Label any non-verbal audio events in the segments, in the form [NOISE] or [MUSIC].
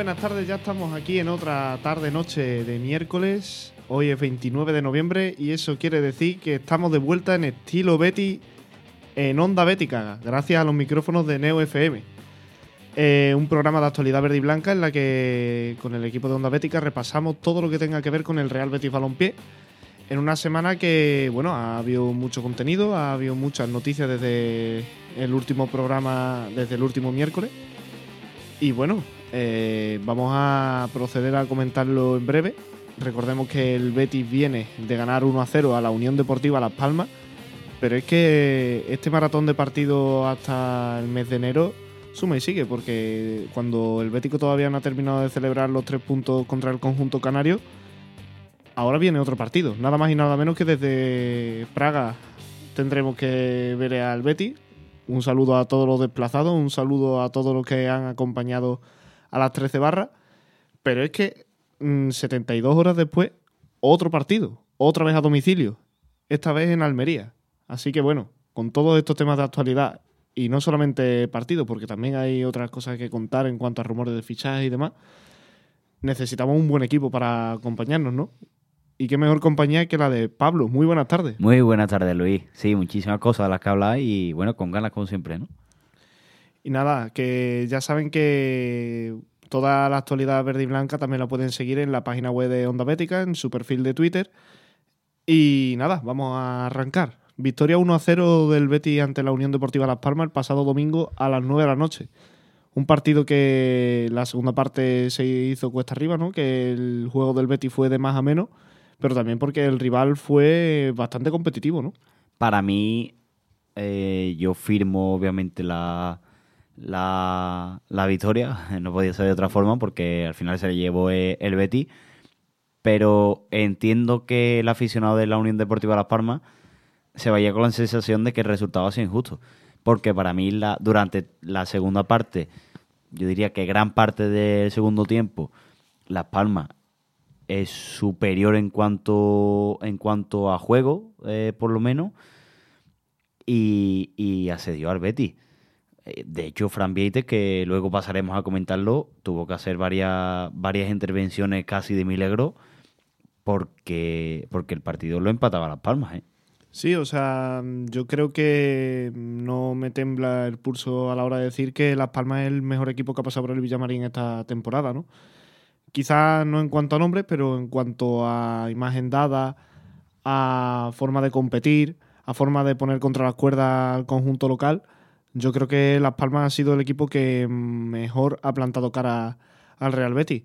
Buenas tardes, ya estamos aquí en otra tarde-noche de miércoles. Hoy es 29 de noviembre y eso quiere decir que estamos de vuelta en estilo Betty en Onda Bética, gracias a los micrófonos de Neo FM. Eh, un programa de actualidad verde y blanca en la que con el equipo de Onda Bética repasamos todo lo que tenga que ver con el Real Betis Balompié. En una semana que, bueno, ha habido mucho contenido, ha habido muchas noticias desde el último programa, desde el último miércoles. Y bueno, eh, vamos a proceder a comentarlo en breve. Recordemos que el Betis viene de ganar 1 a 0 a la Unión Deportiva Las Palmas, pero es que este maratón de partidos hasta el mes de enero suma y sigue, porque cuando el Bético todavía no ha terminado de celebrar los tres puntos contra el conjunto canario, ahora viene otro partido. Nada más y nada menos que desde Praga tendremos que ver al Betis. Un saludo a todos los desplazados, un saludo a todos los que han acompañado a las 13 barras. Pero es que 72 mm, horas después, otro partido, otra vez a domicilio, esta vez en Almería. Así que bueno, con todos estos temas de actualidad y no solamente partidos, porque también hay otras cosas que contar en cuanto a rumores de fichajes y demás, necesitamos un buen equipo para acompañarnos, ¿no? Y qué mejor compañía que la de Pablo. Muy buenas tardes. Muy buenas tardes, Luis. Sí, muchísimas cosas de las que habláis y bueno, con ganas como siempre, ¿no? Y nada, que ya saben que toda la actualidad verde y blanca también la pueden seguir en la página web de Onda Bética, en su perfil de Twitter. Y nada, vamos a arrancar. Victoria 1 a 0 del Betis ante la Unión Deportiva Las Palmas el pasado domingo a las 9 de la noche. Un partido que la segunda parte se hizo cuesta arriba, ¿no? Que el juego del Betis fue de más a menos pero también porque el rival fue bastante competitivo, ¿no? Para mí, eh, yo firmo obviamente la, la, victoria, [LAUGHS] no podía ser de otra forma porque al final se le llevó eh, el Betty, pero entiendo que el aficionado de la Unión Deportiva Las Palmas se vaya con la sensación de que el resultado ha sido injusto, porque para mí la, durante la segunda parte, yo diría que gran parte del segundo tiempo, Las Palmas es superior en cuanto, en cuanto a juego, eh, por lo menos, y, y asedió al Betty. Eh, de hecho, Fran Vieite, que luego pasaremos a comentarlo, tuvo que hacer varias, varias intervenciones casi de milagro porque, porque el partido lo empataba las palmas. ¿eh? Sí, o sea, yo creo que no me tembla el pulso a la hora de decir que Las Palmas es el mejor equipo que ha pasado por el Villamarín esta temporada, ¿no? Quizás no en cuanto a nombres, pero en cuanto a imagen dada, a forma de competir, a forma de poner contra las cuerdas al conjunto local, yo creo que Las Palmas ha sido el equipo que mejor ha plantado cara al Real Betis.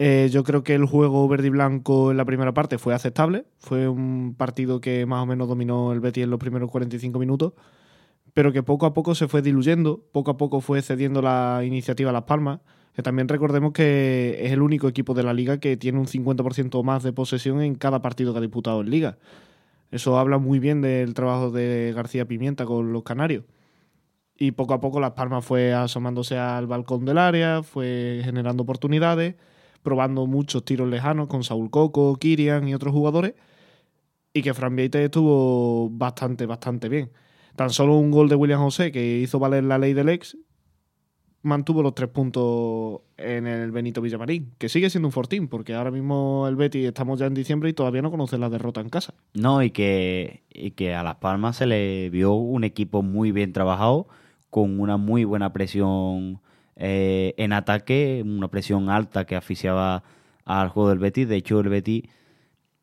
Eh, yo creo que el juego verde y blanco en la primera parte fue aceptable. Fue un partido que más o menos dominó el Betis en los primeros 45 minutos, pero que poco a poco se fue diluyendo, poco a poco fue cediendo la iniciativa a Las Palmas. Que también recordemos que es el único equipo de la liga que tiene un 50% más de posesión en cada partido que ha disputado en liga. Eso habla muy bien del trabajo de García Pimienta con los canarios. Y poco a poco Las Palmas fue asomándose al balcón del área, fue generando oportunidades, probando muchos tiros lejanos con Saúl Coco, Kirian y otros jugadores. Y que Fran Vieite estuvo bastante, bastante bien. Tan solo un gol de William José que hizo valer la ley del ex mantuvo los tres puntos en el Benito Villamarín, que sigue siendo un fortín, porque ahora mismo el Betty estamos ya en diciembre y todavía no conoce la derrota en casa. No, y que, y que a Las Palmas se le vio un equipo muy bien trabajado, con una muy buena presión eh, en ataque, una presión alta que asfixiaba al juego del Betty. De hecho, el Betty,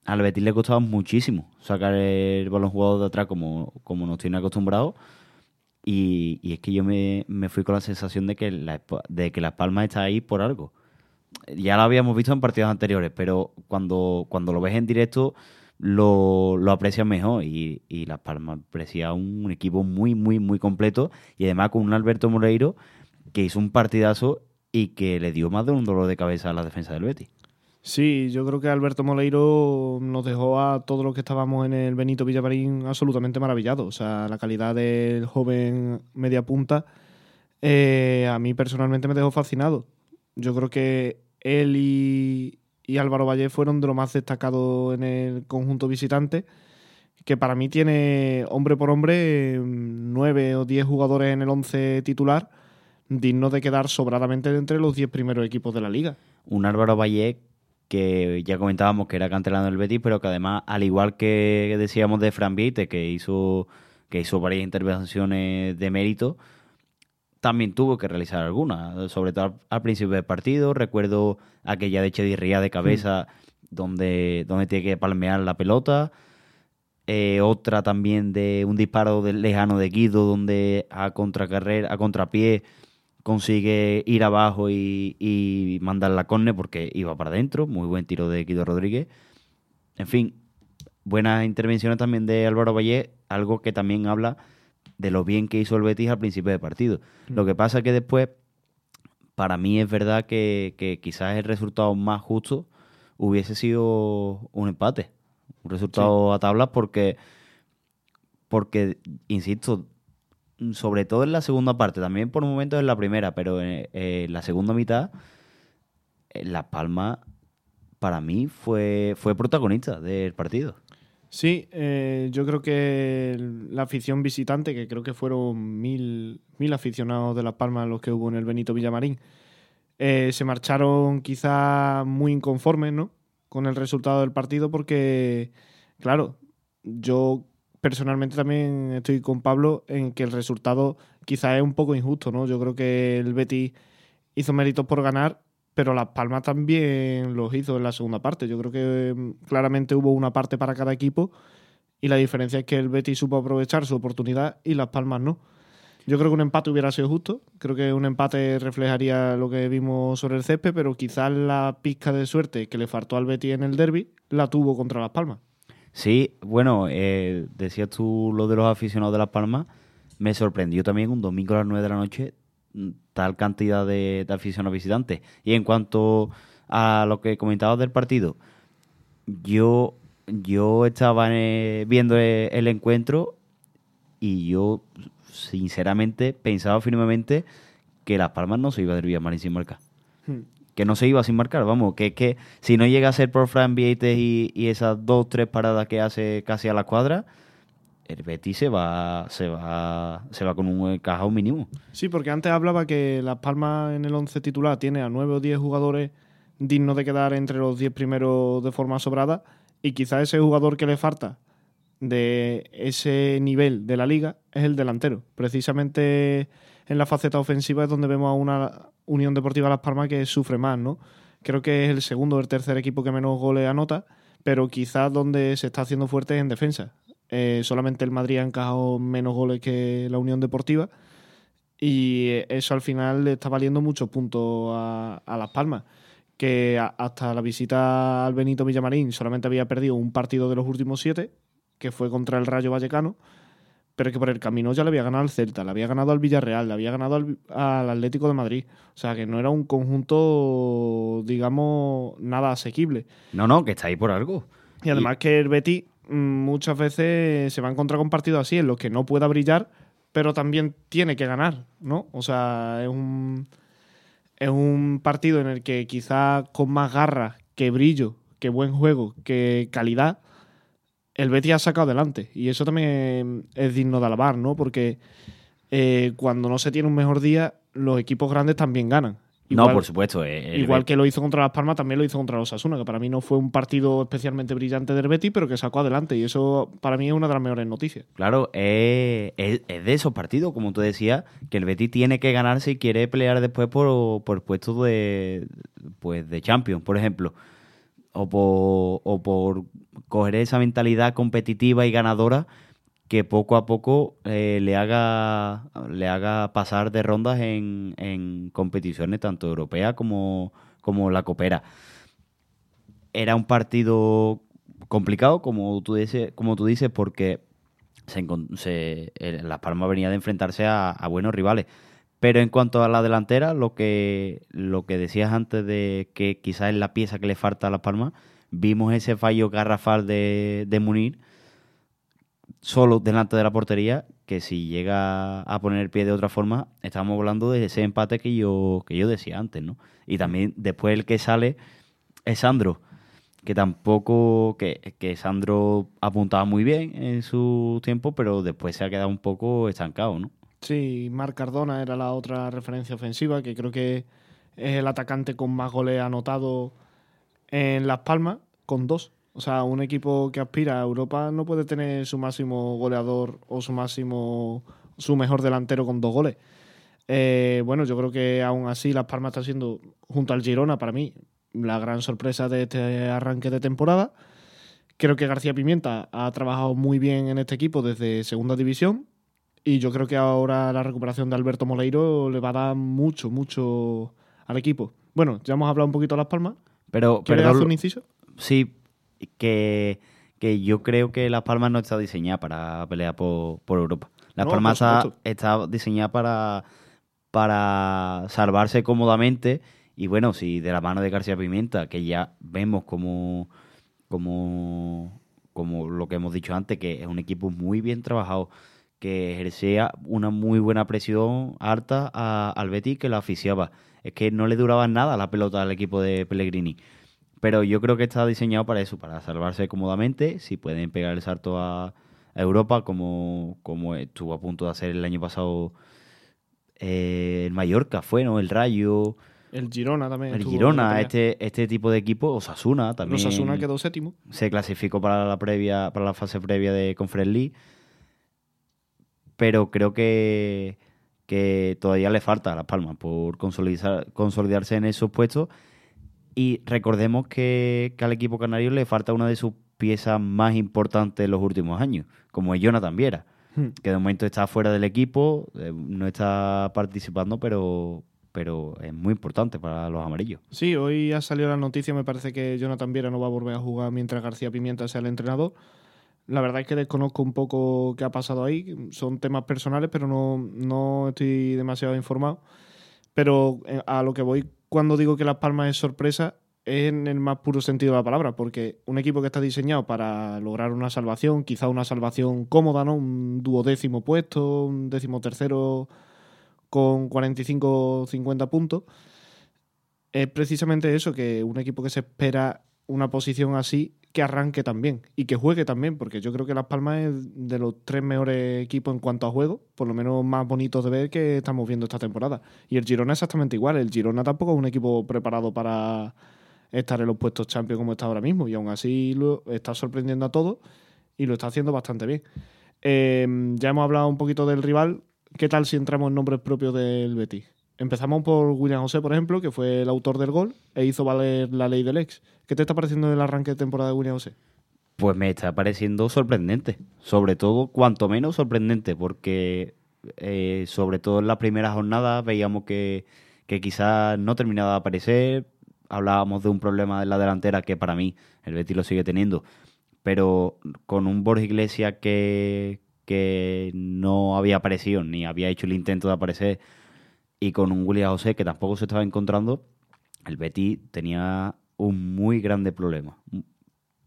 al Betis le costaba muchísimo sacar el balón jugado de atrás como, como nos tiene acostumbrados y, es que yo me, fui con la sensación de que, la, de que Las Palmas está ahí por algo. Ya lo habíamos visto en partidos anteriores, pero cuando, cuando lo ves en directo lo, lo aprecias mejor. Y, y Las Palmas parecía un, equipo muy, muy, muy completo. Y además con un Alberto Moreiro que hizo un partidazo y que le dio más de un dolor de cabeza a la defensa del Betis. Sí, yo creo que Alberto Moleiro nos dejó a todos los que estábamos en el Benito Villamarín absolutamente maravillados. O sea, la calidad del joven media punta eh, a mí personalmente me dejó fascinado. Yo creo que él y, Álvaro Valle fueron de lo más destacado en el conjunto visitante, que para mí tiene hombre por hombre nueve o diez jugadores en el once titular digno de quedar sobradamente entre los 10 primeros equipos de la liga. Un Álvaro Valle que ya comentábamos que era canterano del Betis, pero que además, al igual que decíamos de Fran Vieite, que hizo, que hizo varias intervenciones de mérito, también tuvo que realizar algunas, sobre todo al, principio del partido. Recuerdo aquella de Chedirría de cabeza, donde, donde tiene que palmear la pelota. Eh, otra también de un disparo lejano de Guido, donde a contracarrera, a contrapié consigue ir abajo y, mandar la corne porque iba para adentro. Muy buen tiro de Guido Rodríguez. En fin, buenas intervenciones también de Álvaro Valle, algo que también habla de lo bien que hizo el Betis al principio del partido. Lo mm. que pasa es que después, para mí es verdad que, quizás el resultado más justo hubiese sido un empate. Un resultado a tablas porque, porque, insisto, sobre todo en la segunda parte, también por momentos en la primera, pero en, la segunda mitad, eh, La Palma para mí fue, fue protagonista del partido. Sí, eh, yo creo que la afición visitante, que creo que fueron mil, mil aficionados de La Palma los que hubo en el Benito Villamarín, eh, se marcharon quizá muy inconformes ¿no? con el resultado del partido porque, claro, yo personalmente también estoy con Pablo en que el resultado quizá es un poco injusto, ¿no? Yo creo que el Betis hizo méritos por ganar, pero Las Palmas también los hizo en la segunda parte. Yo creo que mm, claramente hubo una parte para cada equipo y la diferencia es que el Betis supo aprovechar su oportunidad y Las Palmas no. Yo creo que un empate hubiera sido justo. Creo que un empate reflejaría lo que vimos sobre el césped, pero quizás la pizca de suerte que le faltó al Betis en el derby la tuvo contra Las Palmas. Sí, bueno, eh, decías tú lo de los aficionados de Las Palmas. Me sorprendió también un domingo a las 9 de la noche tal cantidad de, aficionados visitantes. Y en cuanto a lo que comentabas del partido, yo, yo estaba eh, viendo eh, el, encuentro y yo, sinceramente, pensaba firmemente que Las Palmas no se iba a derribar mal sin marcar. Hmm que no se iba sin marcar, vamos, que es que si no llega a ser por Fran Vieites y, esas dos, tres paradas que hace casi a la cuadra, el Betis se va, se va, se va con un cajón mínimo. Sí, porque antes hablaba que Las Palmas en el 11 titular tiene a nueve o diez jugadores dignos de quedar entre los diez primeros de forma sobrada y quizás ese jugador que le falta de ese nivel de la liga es el delantero. Precisamente en la faceta ofensiva es donde vemos a una Unión Deportiva Las Palmas que sufre más, ¿no? Creo que es el segundo o el tercer equipo que menos goles anota, pero quizás donde se está haciendo fuerte es en defensa. Eh, solamente el Madrid ha encajado menos goles que la Unión Deportiva y eso al final le está valiendo muchos puntos a, a Las Palmas que hasta la visita al Benito Villamarín solamente había perdido un partido de los últimos siete, que fue contra el Rayo Vallecano, pero que por el camino ya le había ganado al Celta, le había ganado al Villarreal, le había ganado al, Atlético de Madrid. O sea, que no era un conjunto, digamos, nada asequible. No, no, que está ahí por algo. Y además que el mm, muchas veces se va a encontrar con partidos así, en los que no pueda brillar, pero también tiene que ganar, ¿no? O sea, es un, es un partido en el que quizá con más garra que brillo, que buen juego, que calidad, el Betis ha sacado adelante. Y eso también es digno de alabar, ¿no? Porque eh, cuando no se tiene un mejor día, los equipos grandes también ganan. No, por supuesto. Eh, igual que lo hizo contra Las Palmas, también lo hizo contra los Asuna, que para mí no fue un partido especialmente brillante del Betis, pero que sacó adelante. Y eso para mí es una de las mejores noticias. Claro, es, de esos partidos, como tú decías, que el Betis tiene que ganar si quiere pelear después por, por puestos de, pues, de Champions, por ejemplo o por, o por coger esa mentalidad competitiva y ganadora que poco a poco eh, le, haga, le haga pasar de rondas en, en competiciones tanto europeas como, como la Copera. Era un partido complicado, como tú dices, como tú dices porque se, Las Palmas venía de enfrentarse a, a buenos rivales. Pero en cuanto a la delantera, lo que, lo que decías antes de que quizás es la pieza que le falta a Las Palmas, vimos ese fallo garrafal de, de Munir solo delante de la portería, que si llega a poner el pie de otra forma, estamos hablando de ese empate que yo, que yo decía antes, ¿no? Y también después el que sale es Sandro, que tampoco, que, que Sandro apuntaba muy bien en su tiempo, pero después se ha quedado un poco estancado, ¿no? Sí, Marc Cardona era la otra referencia ofensiva, que creo que es el atacante con más goles anotado en Las Palmas, con dos. O sea, un equipo que aspira a Europa no puede tener su máximo goleador o su máximo, su mejor delantero con dos goles. Eh, bueno, yo creo que aún así Las Palmas está siendo, junto al Girona, para mí, la gran sorpresa de este arranque de temporada. Creo que García Pimienta ha trabajado muy bien en este equipo desde segunda división y yo creo que ahora la recuperación de Alberto Moleiro le va a dar mucho, mucho al equipo. Bueno, ya hemos hablado un poquito de Las Palmas. Pero, ¿Quieres perdón, hacer un inciso? Sí, que, que yo creo que Las Palmas no está diseñada para pelear por, por Europa. Las No, Palmas está, diseñada para, para salvarse cómodamente. Y bueno, si de la mano de García Pimienta, que ya vemos como, como, como lo que hemos dicho antes, que es un equipo muy bien trabajado, que ejercía una muy buena presión alta a- al Betis que la asfixiaba. Es que no le duraba nada la pelota al equipo de Pellegrini. Pero yo creo que está diseñado para eso, para salvarse cómodamente. Si pueden pegar el salto a, a Europa, como, como estuvo a punto de hacer el año pasado eh, el Mallorca, fue, ¿no? El Rayo, El Girona también. el Girona, este, este tipo de equipo, Osasuna también. Los Asuna quedó séptimo. se clasificó para la previa, para la fase previa de Conference League. Pero creo que, que todavía le falta a Las Palmas por consolidar, consolidarse en esos puestos. Y recordemos que, que al equipo canario le falta una de sus piezas más importantes en los últimos años, como es Jonathan Viera, Hmm. que de momento está fuera del equipo, eh, no está participando, pero, pero es muy importante para los amarillos. Sí, hoy ha salido la noticia, me parece que Jonathan Viera no va a volver a jugar mientras García Pimienta sea el entrenador. La verdad es que desconozco un poco qué ha pasado ahí, son temas personales, pero no, no estoy demasiado informado. Pero eh, a lo que voy cuando digo que Las Palmas es sorpresa es en el más puro sentido de la palabra, porque un equipo que está diseñado para lograr una salvación, quizá una salvación cómoda, ¿no? Un duodécimo puesto, un décimo tercero con 45-50 puntos, es precisamente eso, que un equipo que se espera una posición así, que arranque también y que juegue también, porque yo creo que Las Palmas es de los tres mejores equipos en cuanto a juego, por lo menos más bonitos de ver que estamos viendo esta temporada. Y el Girona exactamente igual, el Girona tampoco es un equipo preparado para estar en los puestos Champions como está ahora mismo, y aún así lo está sorprendiendo a todos y lo está haciendo bastante bien. Eh, ya hemos hablado un poquito del rival, ¿qué tal si entramos en nombres propios del Betis? Empezamos por William José, por ejemplo, que fue el autor del gol e hizo valer la ley del ex. ¿Qué te está pareciendo el arranque de temporada de William José? Pues me está pareciendo sorprendente. Sobre todo, cuanto menos sorprendente, porque eh, sobre todo en la primera jornada veíamos que, que quizás no terminaba de aparecer. Hablábamos de un problema en la delantera que para mí el Betis lo sigue teniendo. Pero con un Borja Iglesias que, que no había aparecido ni había hecho el intento de aparecer y con un William José que tampoco se estaba encontrando, el Betis tenía un muy grande problema.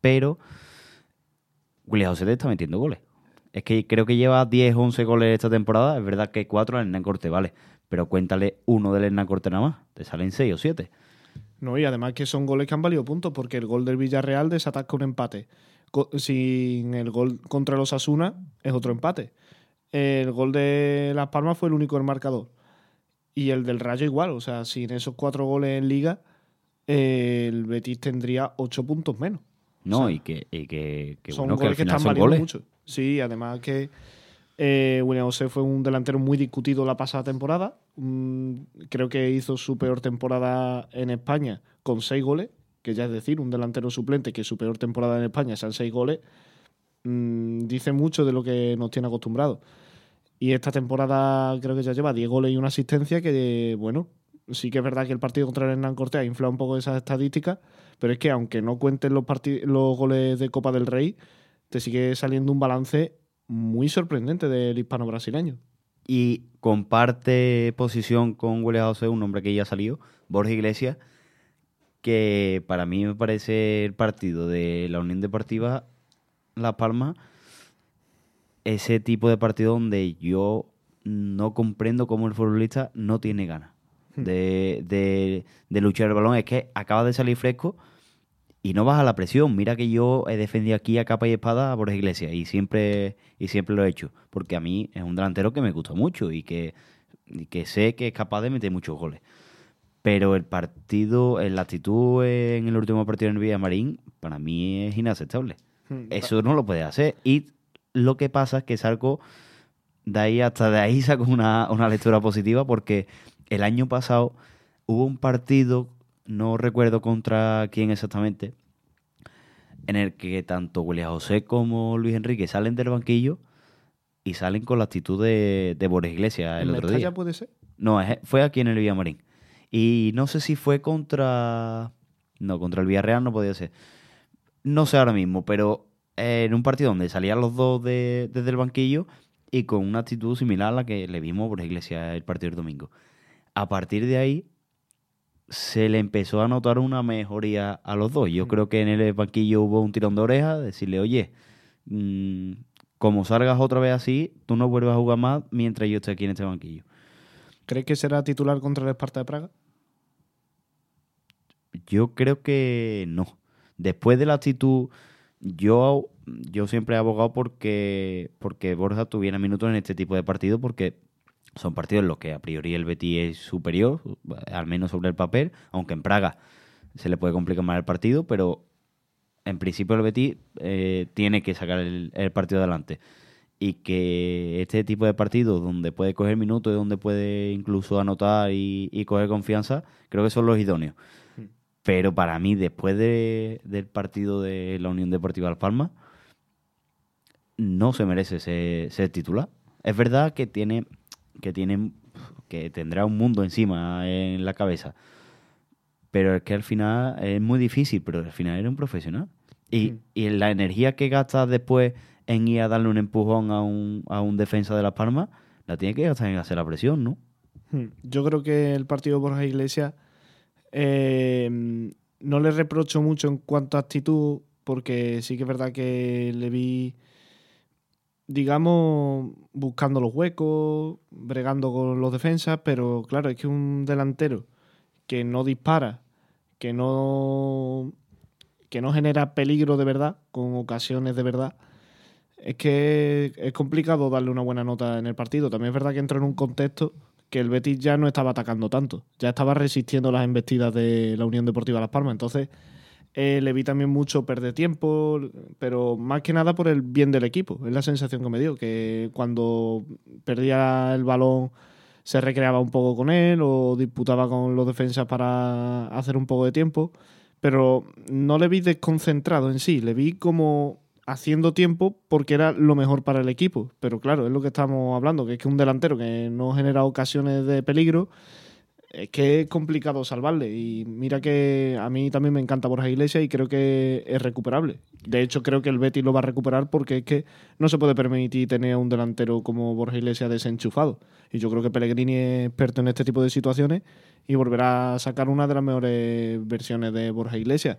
Pero William José está metiendo goles. Es que creo que lleva 10, 11 goles esta temporada. Es verdad que 4 al Hernán Corte, vale. Pero cuéntale uno del Hernán Corte nada más. Te salen 6 o 7. No, y además que son goles que han valido puntos, porque el gol del Villarreal desatasca un empate. Sin el gol contra los Asuna es otro empate. El gol de Las Palmas fue el único del marcador. Y el del Rayo igual, o sea, sin esos cuatro goles en liga, eh, el Betis tendría ocho puntos menos. No, O sea, y que, y que, que son bueno, que al goles que, final están son goles. mucho. Sí, además que eh, William José fue un delantero muy discutido la pasada temporada. Mm, creo que hizo su peor temporada en España con seis goles, que ya es decir, un delantero suplente que su peor temporada en España sean seis goles, mm, dice mucho de lo que nos tiene acostumbrados. Y esta temporada creo que ya lleva 10 goles y una asistencia que, bueno, sí que es verdad que el partido contra el Hernán Cortés ha inflado un poco esas estadísticas, pero es que aunque no cuenten los, los goles de Copa del Rey, te sigue saliendo un balance muy sorprendente del hispano brasileño. Y comparte posición con William José, un hombre que ya salió, Borja Iglesias, que para mí me parece el partido de la Unión Deportiva Las Palmas, ese tipo de partido donde yo no comprendo cómo el futbolista no tiene ganas [LAUGHS] de, de- de luchar el balón. Es que acaba de salir fresco y no baja la presión. Mira que yo he defendido aquí a capa y espada a Borja Iglesias y siempre, y siempre lo he hecho, porque a mí es un delantero que me gusta mucho y que, y que sé que es capaz de meter muchos goles. Pero el partido, la actitud en el último partido en el Villamarín, para mí es inaceptable. Hmm, Eso no lo puede hacer. Y lo que pasa es que Sarco, de ahí hasta de ahí sacó una, una lectura positiva porque el año pasado hubo un partido, no recuerdo contra quién exactamente, en el que tanto William José como Luis Enrique salen del banquillo y salen con la actitud de, de Boris Iglesias el ¿En otro día. puede ser? No, fue aquí en el Villamarín. Y no sé si fue contra. No, contra el Villarreal no podía ser. No sé ahora mismo, pero eh, en un partido donde salían los dos de- desde el banquillo y con una actitud similar a la que le vimos por Iglesia el partido del domingo. A partir de ahí se le empezó a notar una mejoría a los dos. Yo Mm. creo que en el banquillo hubo un tirón de oreja, decirle, oye, mm, como salgas otra vez así, tú no vuelvas a jugar más mientras yo esté aquí en este banquillo. ¿Crees que será titular contra el Esparta de Praga? Yo creo que no. Después de la actitud, yo, yo siempre he abogado porque, porque Borja tuviera minutos en este tipo de partidos porque son partidos en los que a priori el Betis es superior, al menos sobre el papel, aunque en Praga se le puede complicar más el partido, pero en principio el Betis eh, tiene que sacar el, el partido adelante. Y que este tipo de partidos donde puede coger minutos y donde puede incluso anotar y, y coger confianza, creo que son los idóneos. Pero para mí, después de- del partido de la Unión Deportiva Las Palmas, no se merece ser, ser titular. Es verdad que tiene, que tiene, que tendrá un mundo encima en la cabeza. Pero es que al final es muy difícil, pero al final era un profesional. Y, Mm. y la energía que gastas después en ir a darle un empujón a un, a un defensa de Las Palmas, la tiene que gastar en hacer la presión, ¿no? Hmm. Yo creo que el partido Borja Iglesias eh, no le reprocho mucho en cuanto a actitud, porque sí que es verdad que le vi, digamos, buscando los huecos, bregando con los defensas, pero claro, es que un delantero que no dispara, que no que no genera peligro de verdad, con ocasiones de verdad, es que es complicado darle una buena nota en el partido. También es verdad que entró en un contexto que el Betis ya no estaba atacando tanto, ya estaba resistiendo las embestidas de la Unión Deportiva Las Palmas. Entonces, eh, le vi también mucho perder tiempo, pero más que nada por el bien del equipo. Es la sensación que me dio, que cuando perdía el balón se recreaba un poco con él o disputaba con los defensas para hacer un poco de tiempo, pero no le vi desconcentrado en sí, le vi como haciendo tiempo porque era lo mejor para el equipo. Pero claro, es lo que estamos hablando, que es que un delantero que no genera ocasiones de peligro, es que es complicado salvarle. Y mira que a mí también me encanta Borja Iglesias y creo que es recuperable. De hecho, creo que el Betis lo va a recuperar porque es que no se puede permitir tener a un delantero como Borja Iglesias desenchufado. Y yo creo que Pellegrini es experto en este tipo de situaciones y volverá a sacar una de las mejores versiones de Borja Iglesias.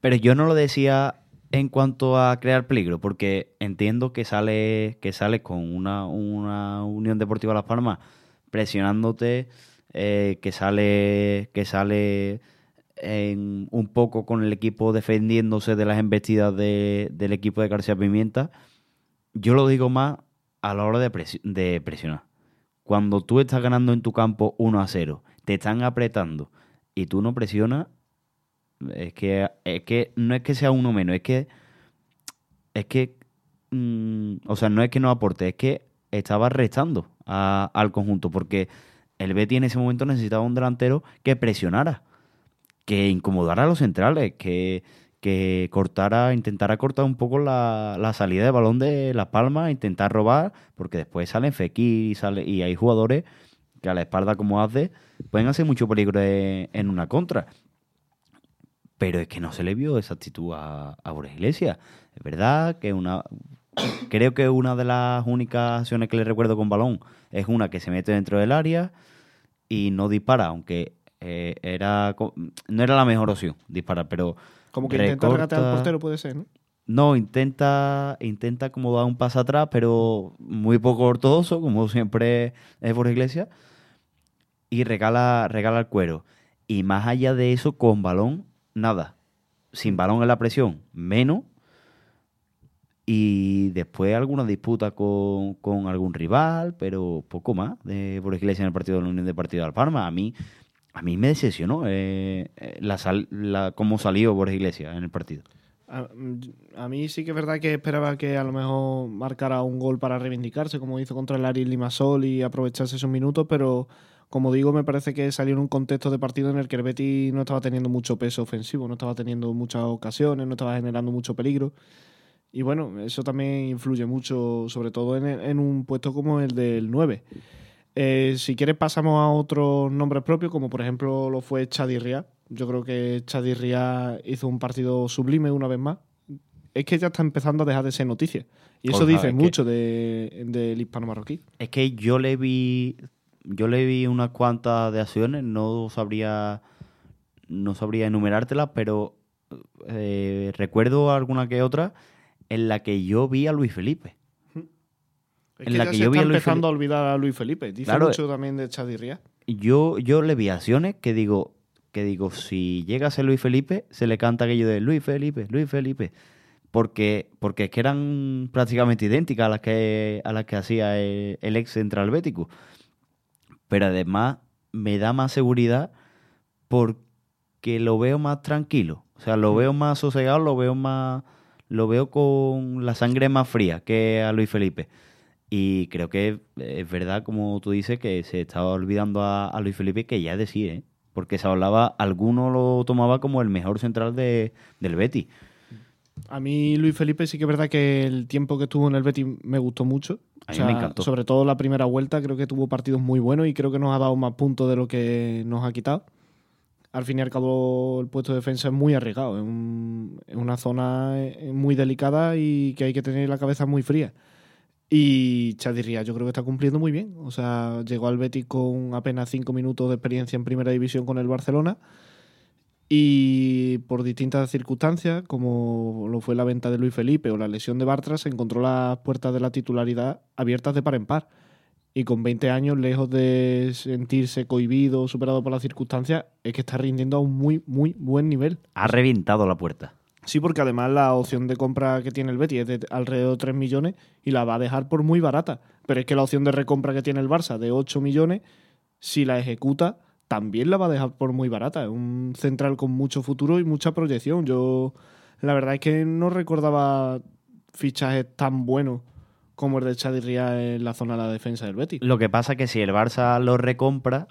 Pero yo no lo decía en cuanto a crear peligro, porque entiendo que sale, que sale con una, una Unión Deportiva Las Palmas presionándote, eh, que sale, que sale un poco con el equipo defendiéndose de las embestidas de- del equipo de García Pimienta. Yo lo digo más a la hora de, presi- de presionar. Cuando tú estás ganando en tu campo 1 a 0, te están apretando y tú no presionas, es que, es que no es que sea uno menos, es que. Es que. mm, o sea, no es que no aporte, es que estaba restando al conjunto. Porque el Betty en ese momento necesitaba un delantero que presionara, que incomodara a los centrales, que, que cortara, intentara cortar un poco la, la salida de balón de Las Palmas, intentar robar, porque después salen Fekir y, sale, y hay jugadores que a la espalda, como hace, pueden hacer mucho peligro en- una contra. Pero es que no se le vio esa actitud a, a Borja Iglesias. Es verdad que una. Creo que una de las únicas acciones que le recuerdo con balón es una que se mete dentro del área y no dispara, aunque eh, era no era la mejor opción disparar, pero Como que intenta regatear al portero, puede ser, ¿no? no, intenta, intenta como dar un paso atrás, pero muy poco ortodoxo, como [LAUGHS] siempre es Borja Iglesias, y regala, regala el cuero. Y más allá de eso, con balón, nada. sin balón en la presión, menos. Y después alguna disputa con, con algún rival, pero poco más de por Iglesia en el partido de la Unión de Partido de Alparma. A mí, a mí me decepcionó eh, eh, la, sal- la, cómo salió Borges Iglesias en el partido. A, a mí sí que es verdad que esperaba que a lo mejor marcara un gol para reivindicarse, como hizo contra el Aris Limasol y aprovecharse esos minutos, pero como digo, me parece que salió en un contexto de partido en el que el Betis no estaba teniendo mucho peso ofensivo, no estaba teniendo muchas ocasiones, no estaba generando mucho peligro. Y bueno, eso también influye mucho, sobre todo en, en un puesto como el del 9. Eh, si quieres pasamos a otros nombres propios, como por ejemplo lo fue Chadi Ria. Yo creo que Chadi Ria hizo un partido sublime una vez más. Es que ya está empezando a dejar de ser noticia. Y eso Ojalá, dice es mucho de- del hispano marroquí. Es que yo le vi. Yo le vi unas cuantas de acciones, no sabría. No sabría enumerártelas, pero eh, recuerdo alguna que otra en la que yo vi a Luis Felipe. Es En que la ya que se yo vi está a Luis empezando a olvidar a Luis Felipe. Dice Claro, mucho también de Chadi Ria. Yo, yo le vi acciones que digo, que digo, si llega a ser Luis Felipe, se le canta aquello de Luis Felipe, Luis Felipe. Porque, porque es que eran prácticamente idénticas a las que, a las que hacía el, el ex central bético. Pero además me da más seguridad porque lo veo más tranquilo. O sea, lo veo más sosegado, lo veo más. Lo veo con la sangre más fría que a Luis Felipe. Y creo que es verdad, como tú dices, que se estaba olvidando a, a Luis Felipe, que ya es decir, ¿eh? Porque se hablaba, alguno lo tomaba como el mejor central de, del Betis. A mí Luis Felipe sí que es verdad que el tiempo que estuvo en el Betis me gustó mucho. A mí me encantó. Sobre todo la primera vuelta, creo que tuvo partidos muy buenos y creo que nos ha dado más puntos de lo que nos ha quitado. Al fin y al cabo, el puesto de defensa es muy arriesgado. Es, un- una zona eh, muy delicada y que hay que tener la cabeza muy fría. Y Chadirría yo creo que está cumpliendo muy bien. O sea, llegó al Betis con apenas cinco minutos de experiencia en primera división con el Barcelona. Y por distintas circunstancias, como lo fue la venta de Luis Felipe o la lesión de Bartra, se encontró las puertas de la titularidad abiertas de par en par. Y con 20 años, lejos de sentirse cohibido o superado por las circunstancias, es que está rindiendo a un muy, muy buen nivel. Ha reventado la puerta. Sí, porque además la opción de compra que tiene el Betis es de alrededor de 3 millones y la va a dejar por muy barata. Pero es que la opción de recompra que tiene el Barça de 8 millones, si la ejecuta, también la va a dejar por muy barata. Es un central con mucho futuro y mucha proyección. Yo, la verdad es que no recordaba fichajes tan buenos como el de Chadirría en la zona de la defensa del Betis. Lo que pasa es que si el Barça lo recompra,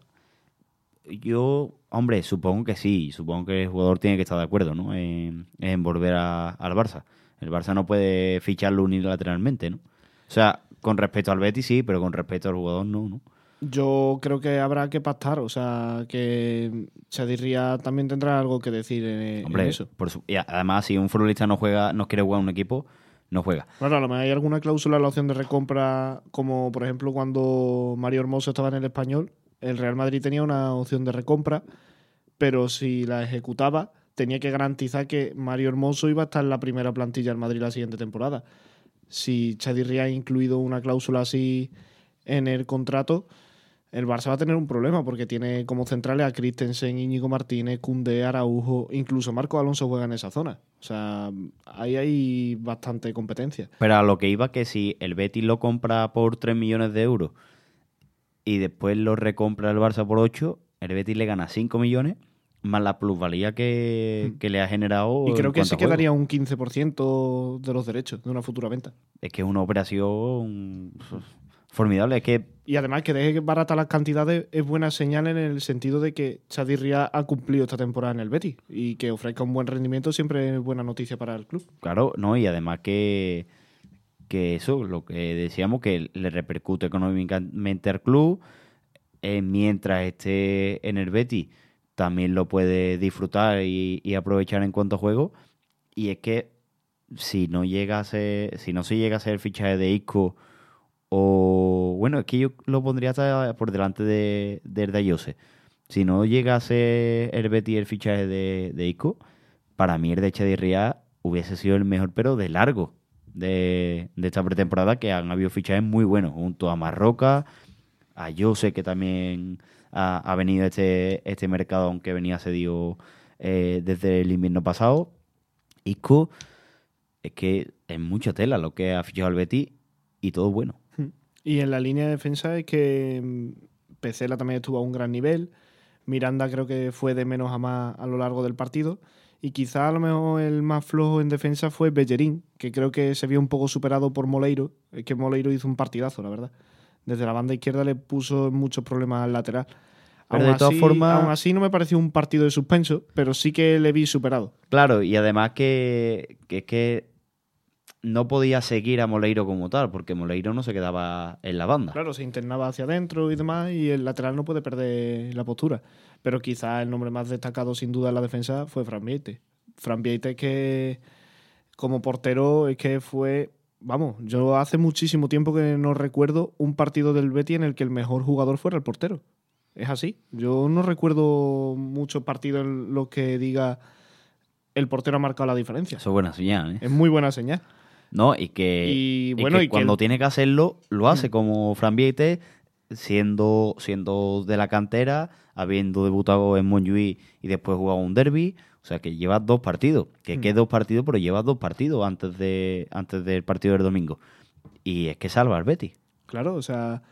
yo, hombre, supongo que sí. Supongo que el jugador tiene que estar de acuerdo, ¿no? En, en volver a- al Barça. El Barça no puede ficharlo unilateralmente, ¿no? O sea, con respecto al Betis sí, pero con respecto al jugador no, ¿no? Yo creo que habrá que pactar, o sea, que Chadirría también tendrá algo que decir en, en Hombre, eso. por su- y además si un futbolista no juega, no quiere jugar en un equipo, no juega. Claro, a lo mejor hay alguna cláusula en la opción de recompra, como por ejemplo cuando Mario Hermoso estaba en el español, el Real Madrid tenía una opción de recompra, pero si la ejecutaba, tenía que garantizar que Mario Hermoso iba a estar en la primera plantilla del Madrid la siguiente temporada. Si Chadirría ha incluido una cláusula así en el contrato, el Barça va a tener un problema porque tiene como centrales a Christensen, Íñigo Martínez, Cundé, Araujo, incluso Marco Alonso juega en esa zona. O sea, ahí hay bastante competencia. Pero a lo que iba que si el Betis lo compra por 3 millones de euros y después lo recompra el Barça por 8, el Betis le gana 5 millones más la plusvalía que, que le ha generado. Y creo que se a juego. quedaría un 15% de los derechos de una futura venta. Es que es una operación formidable. Es que Y además que deje barata las cantidades es buena señal en el sentido de que Chadirria ha cumplido esta temporada en el Betis y que ofrezca un buen rendimiento siempre es buena noticia para el club. Claro, no, y además que, que eso, lo que decíamos, que le repercute económicamente al club, eh, mientras esté en el Betis, también lo puede disfrutar y, y aprovechar en cuanto a juego. Y es que si no llega a ser, si no se llega a ser el fichaje de Isco, o bueno, es que yo lo pondría hasta por delante de, de Ayose. Si no llega a ser el Betis el fichaje de, de Isco, para mí el de Chadirría hubiese sido el mejor, pero de largo, de, de esta pretemporada, que han habido fichajes muy buenos, junto a Marroca, a Jose, que también ha, ha venido este, este mercado, aunque venía cedido eh, desde el invierno pasado, Isco, es que es mucha tela lo que ha fichado el Betis y todo bueno. Y en la línea de defensa es que mm, Pecela también estuvo a un gran nivel. Miranda creo que fue de menos a más a lo largo del partido. Y quizá a lo mejor el más flojo en defensa fue Bellerín, que creo que se vio un poco superado por Moleiro. Es que Moleiro hizo un partidazo, la verdad. Desde la banda izquierda le puso muchos problemas al lateral. Pero aún de todas así- formas- Aún así no me pareció un partido de suspenso, pero sí que le vi superado. Claro, y además que, que es que no podía seguir a Moleiro como tal, porque Moleiro no se quedaba en la banda. Claro, se internaba hacia adentro y demás, y el lateral no puede perder la postura. Pero quizá el nombre más destacado, sin duda, en la defensa fue Fran Vieite. Fran Vieite que, como portero, es que fue. Vamos, yo hace muchísimo tiempo que no recuerdo un partido del Betty en el que el mejor jugador fuera el portero. Es así. Yo no recuerdo muchos partidos en los que diga el portero ha marcado la diferencia. Eso es buena señal, ¿eh? Es muy buena señal. No, y que, Y y bueno, que y que cuando tiene que hacerlo, lo hace como Fran Vieite, siendo, siendo de la cantera, habiendo debutado en Montjuïc y después jugado un derby. O sea que lleva dos partidos. Que Mm. que dos partidos, pero lleva dos partidos antes, de, antes del partido del domingo. Y es que salva al Betis. Claro, o sea,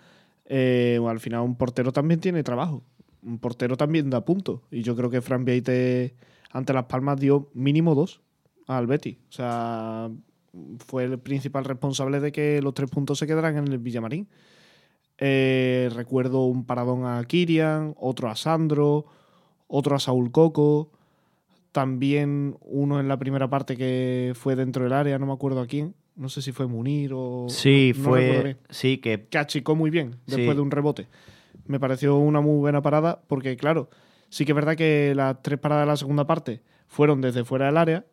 eh, al final un portero también tiene trabajo. Un portero también da puntos. Y yo creo que Fran Vieite ante Las Palmas dio mínimo dos al Betis. O sea, fue el principal responsable de que los tres puntos se quedaran en el Villamarín. Eh, recuerdo un paradón a Kirian, otro a Sandro, otro a Saúl Coco, también uno en la primera parte que fue dentro del área, no me acuerdo a quién, no sé si fue Munir o... Sí, no fue. Sí, que que achicó muy bien después Sí. de un rebote. Me pareció una muy buena parada porque, claro, sí que es verdad que las tres paradas de la segunda parte fueron desde fuera del área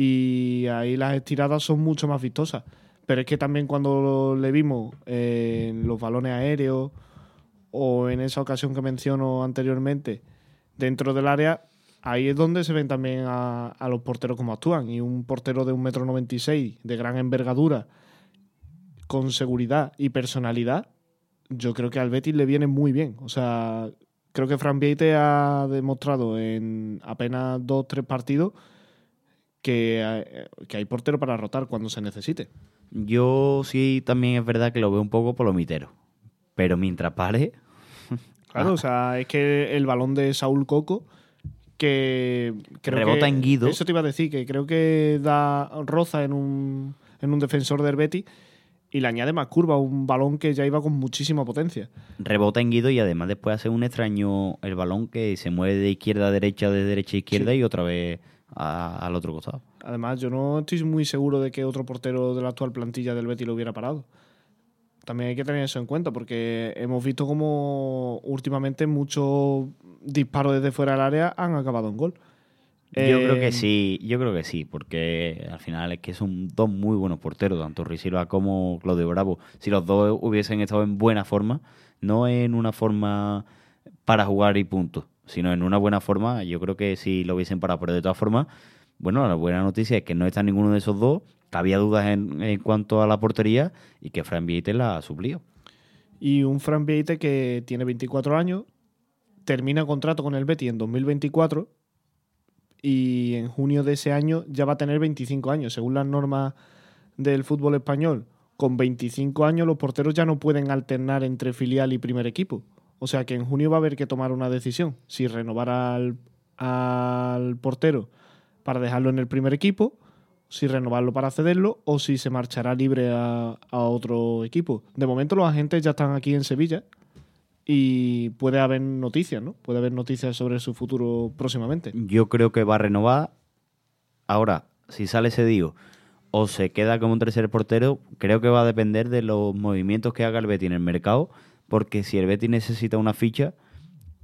y ahí las estiradas son mucho más vistosas. Pero es que también cuando le vimos en los balones aéreos o en esa ocasión que menciono anteriormente dentro del área, ahí es donde se ven también a, a los porteros como actúan. Y un portero de un metro noventa y seis, de gran envergadura, con seguridad y personalidad, yo creo que al Betis le viene muy bien. O sea, creo que Fran Vieite ha demostrado en apenas dos o tres partidos que, eh, que hay portero para rotar cuando se necesite. yo sí también es verdad que lo veo un poco palomitero. Pero mientras pare, [LAUGHS] Claro, o sea, es que el balón de Saúl Coco que creo Rebota que- en Guido. Eso te iba a decir, que creo que da roza en un, en un defensor del Betis y le añade más curva, un balón que ya iba con muchísima potencia. rebota en Guido y además después hace un extraño el balón que se mueve de izquierda a derecha, de derecha a izquierda Sí. y otra vez a- al otro costado. Además, yo no estoy muy seguro de que otro portero de la actual plantilla del Betis lo hubiera parado. También hay que tener eso en cuenta, porque hemos visto como últimamente muchos disparos desde fuera del área han acabado en gol. Yo Eh, creo que sí, yo creo que sí, porque al final es que son dos muy buenos porteros, tanto Ruiz Silva como Claudio Bravo. Si los dos hubiesen estado en buena forma, no en una forma para jugar y punto, sino en una buena forma, yo creo que sí lo hubiesen parado. Pero de todas formas, bueno, la buena noticia es que no está ninguno de esos dos, que había dudas en, en cuanto a la portería y que Fran Vieite la suplió. Y un Fran Vieite que tiene 24 años, termina contrato con el Betis en 2024 y en junio de ese año ya va a tener 25 años. Según las normas del fútbol español, con 25 años los porteros ya no pueden alternar entre filial y primer equipo. O sea que en junio va a haber que tomar una decisión. Si renovar al, portero para dejarlo en el primer equipo, si renovarlo para cederlo o si se marchará libre a, a otro equipo. De momento los agentes ya están aquí en Sevilla y puede haber noticias, ¿no? Puede haber noticias sobre su futuro próximamente. Yo creo que va a renovar. Ahora, si sale cedido o se queda como un tercer portero, creo que va a depender de los movimientos que haga el Betis en el mercado, porque si el Betis necesita una ficha,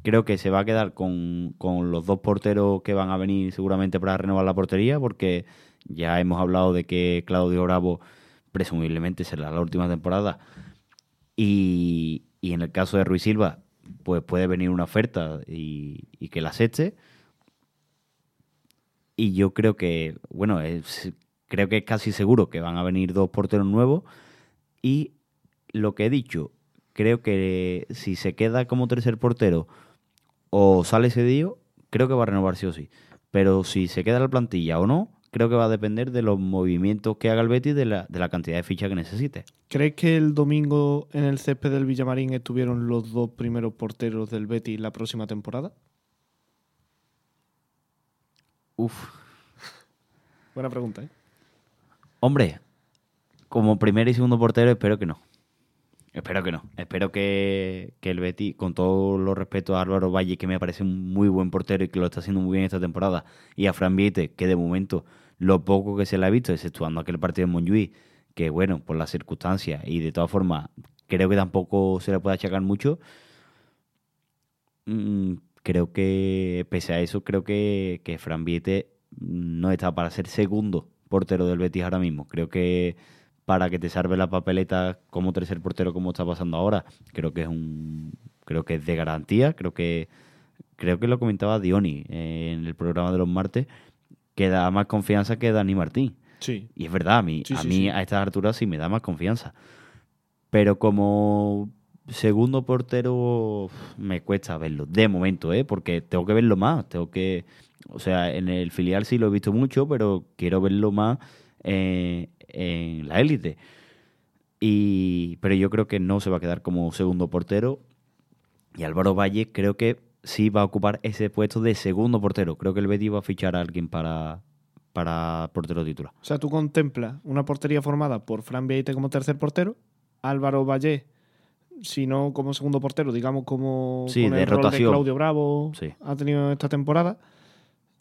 creo que se va a quedar con, con los dos porteros que van a venir seguramente para renovar la portería, porque ya hemos hablado de que Claudio Bravo presumiblemente será la última temporada. Y, y en el caso de Ruiz Silva, pues puede venir una oferta y, y que la acepte. Y yo creo que, bueno, es- creo que es casi seguro que van a venir dos porteros nuevos. Y lo que he dicho, creo que si se queda como tercer portero o sale cedido, creo que va a renovar sí o sí. Pero si se queda en la plantilla o no, creo que va a depender de los movimientos que haga el Betis de la, de la cantidad de fichas que necesite. ¿Crees que el domingo en el césped del Villamarín estuvieron los dos primeros porteros del Betis la próxima temporada? Uf. Buena pregunta, ¿eh? Hombre, como primer y segundo portero espero que no. Espero que no. Espero que, que el Betis, con todo los respeto a Álvaro Valle, que me parece un muy buen portero y que lo está haciendo muy bien esta temporada, y a Fran Viete, que de momento lo poco que se le ha visto, exceptuando aquel partido en Montjuic, que bueno, por las circunstancias y de todas formas creo que tampoco se le puede achacar mucho, mm, creo que, pese a eso, creo que, que Fran Viete no está para ser segundo portero del Betis ahora mismo. Creo que para que te salve la papeleta como tercer portero como está pasando ahora, creo que es un creo que es de garantía, creo que creo que lo comentaba Dioni eh, en el programa de los martes, que da más confianza que Dani Martín. Sí. Y es verdad, a mí, Sí, a, sí, mí sí. a estas alturas sí me da más confianza. Pero como segundo portero me cuesta verlo, de momento, ¿eh? porque tengo que verlo más. Tengo que, o sea, en el filial sí lo he visto mucho, pero quiero verlo más eh, en la élite. Y, pero yo creo que no se va a quedar como segundo portero. Y Álvaro Valle creo que sí va a ocupar ese puesto de segundo portero. Creo que el Betis va a fichar a alguien para, para portero titular. O sea, tú contemplas una portería formada por Fran Vieite como tercer portero, Álvaro Valle, si no como segundo portero, digamos como Sí, con de el rol de rotación. Claudio Bravo Sí. ha tenido esta temporada,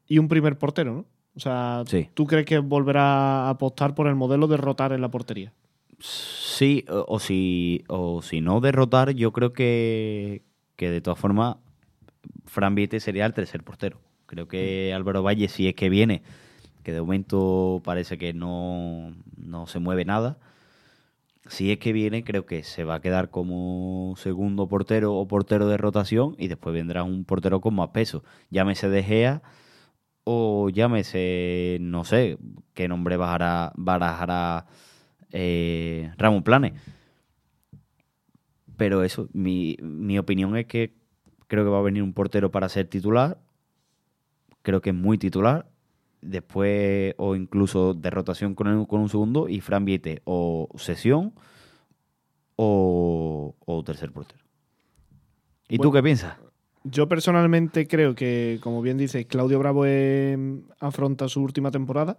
y un primer portero, ¿no? O sea, Sí. ¿tú crees que volverá a apostar por el modelo de rotar en la portería? Sí, o, o si, o si no derrotar, yo creo que, que de todas formas Fran Viete sería el tercer portero. Creo que Álvaro Valle, si es que viene, que de momento parece que no, no se mueve nada, si es que viene, creo que se va a quedar como segundo portero o portero de rotación y después vendrá un portero con más peso. Llámese De Gea o llámese, no sé, qué nombre barajará, barajará eh, Ramón Plane. Pero eso, mi, mi opinión es que creo que va a venir un portero para ser titular. Creo que es muy titular. Después, o incluso de rotación con, el- con un segundo. Y Fran Viete, o sesión, o, o tercer portero. ¿Y tú qué piensas? Yo personalmente creo que, como bien dices, Claudio Bravo eh, afronta su última temporada.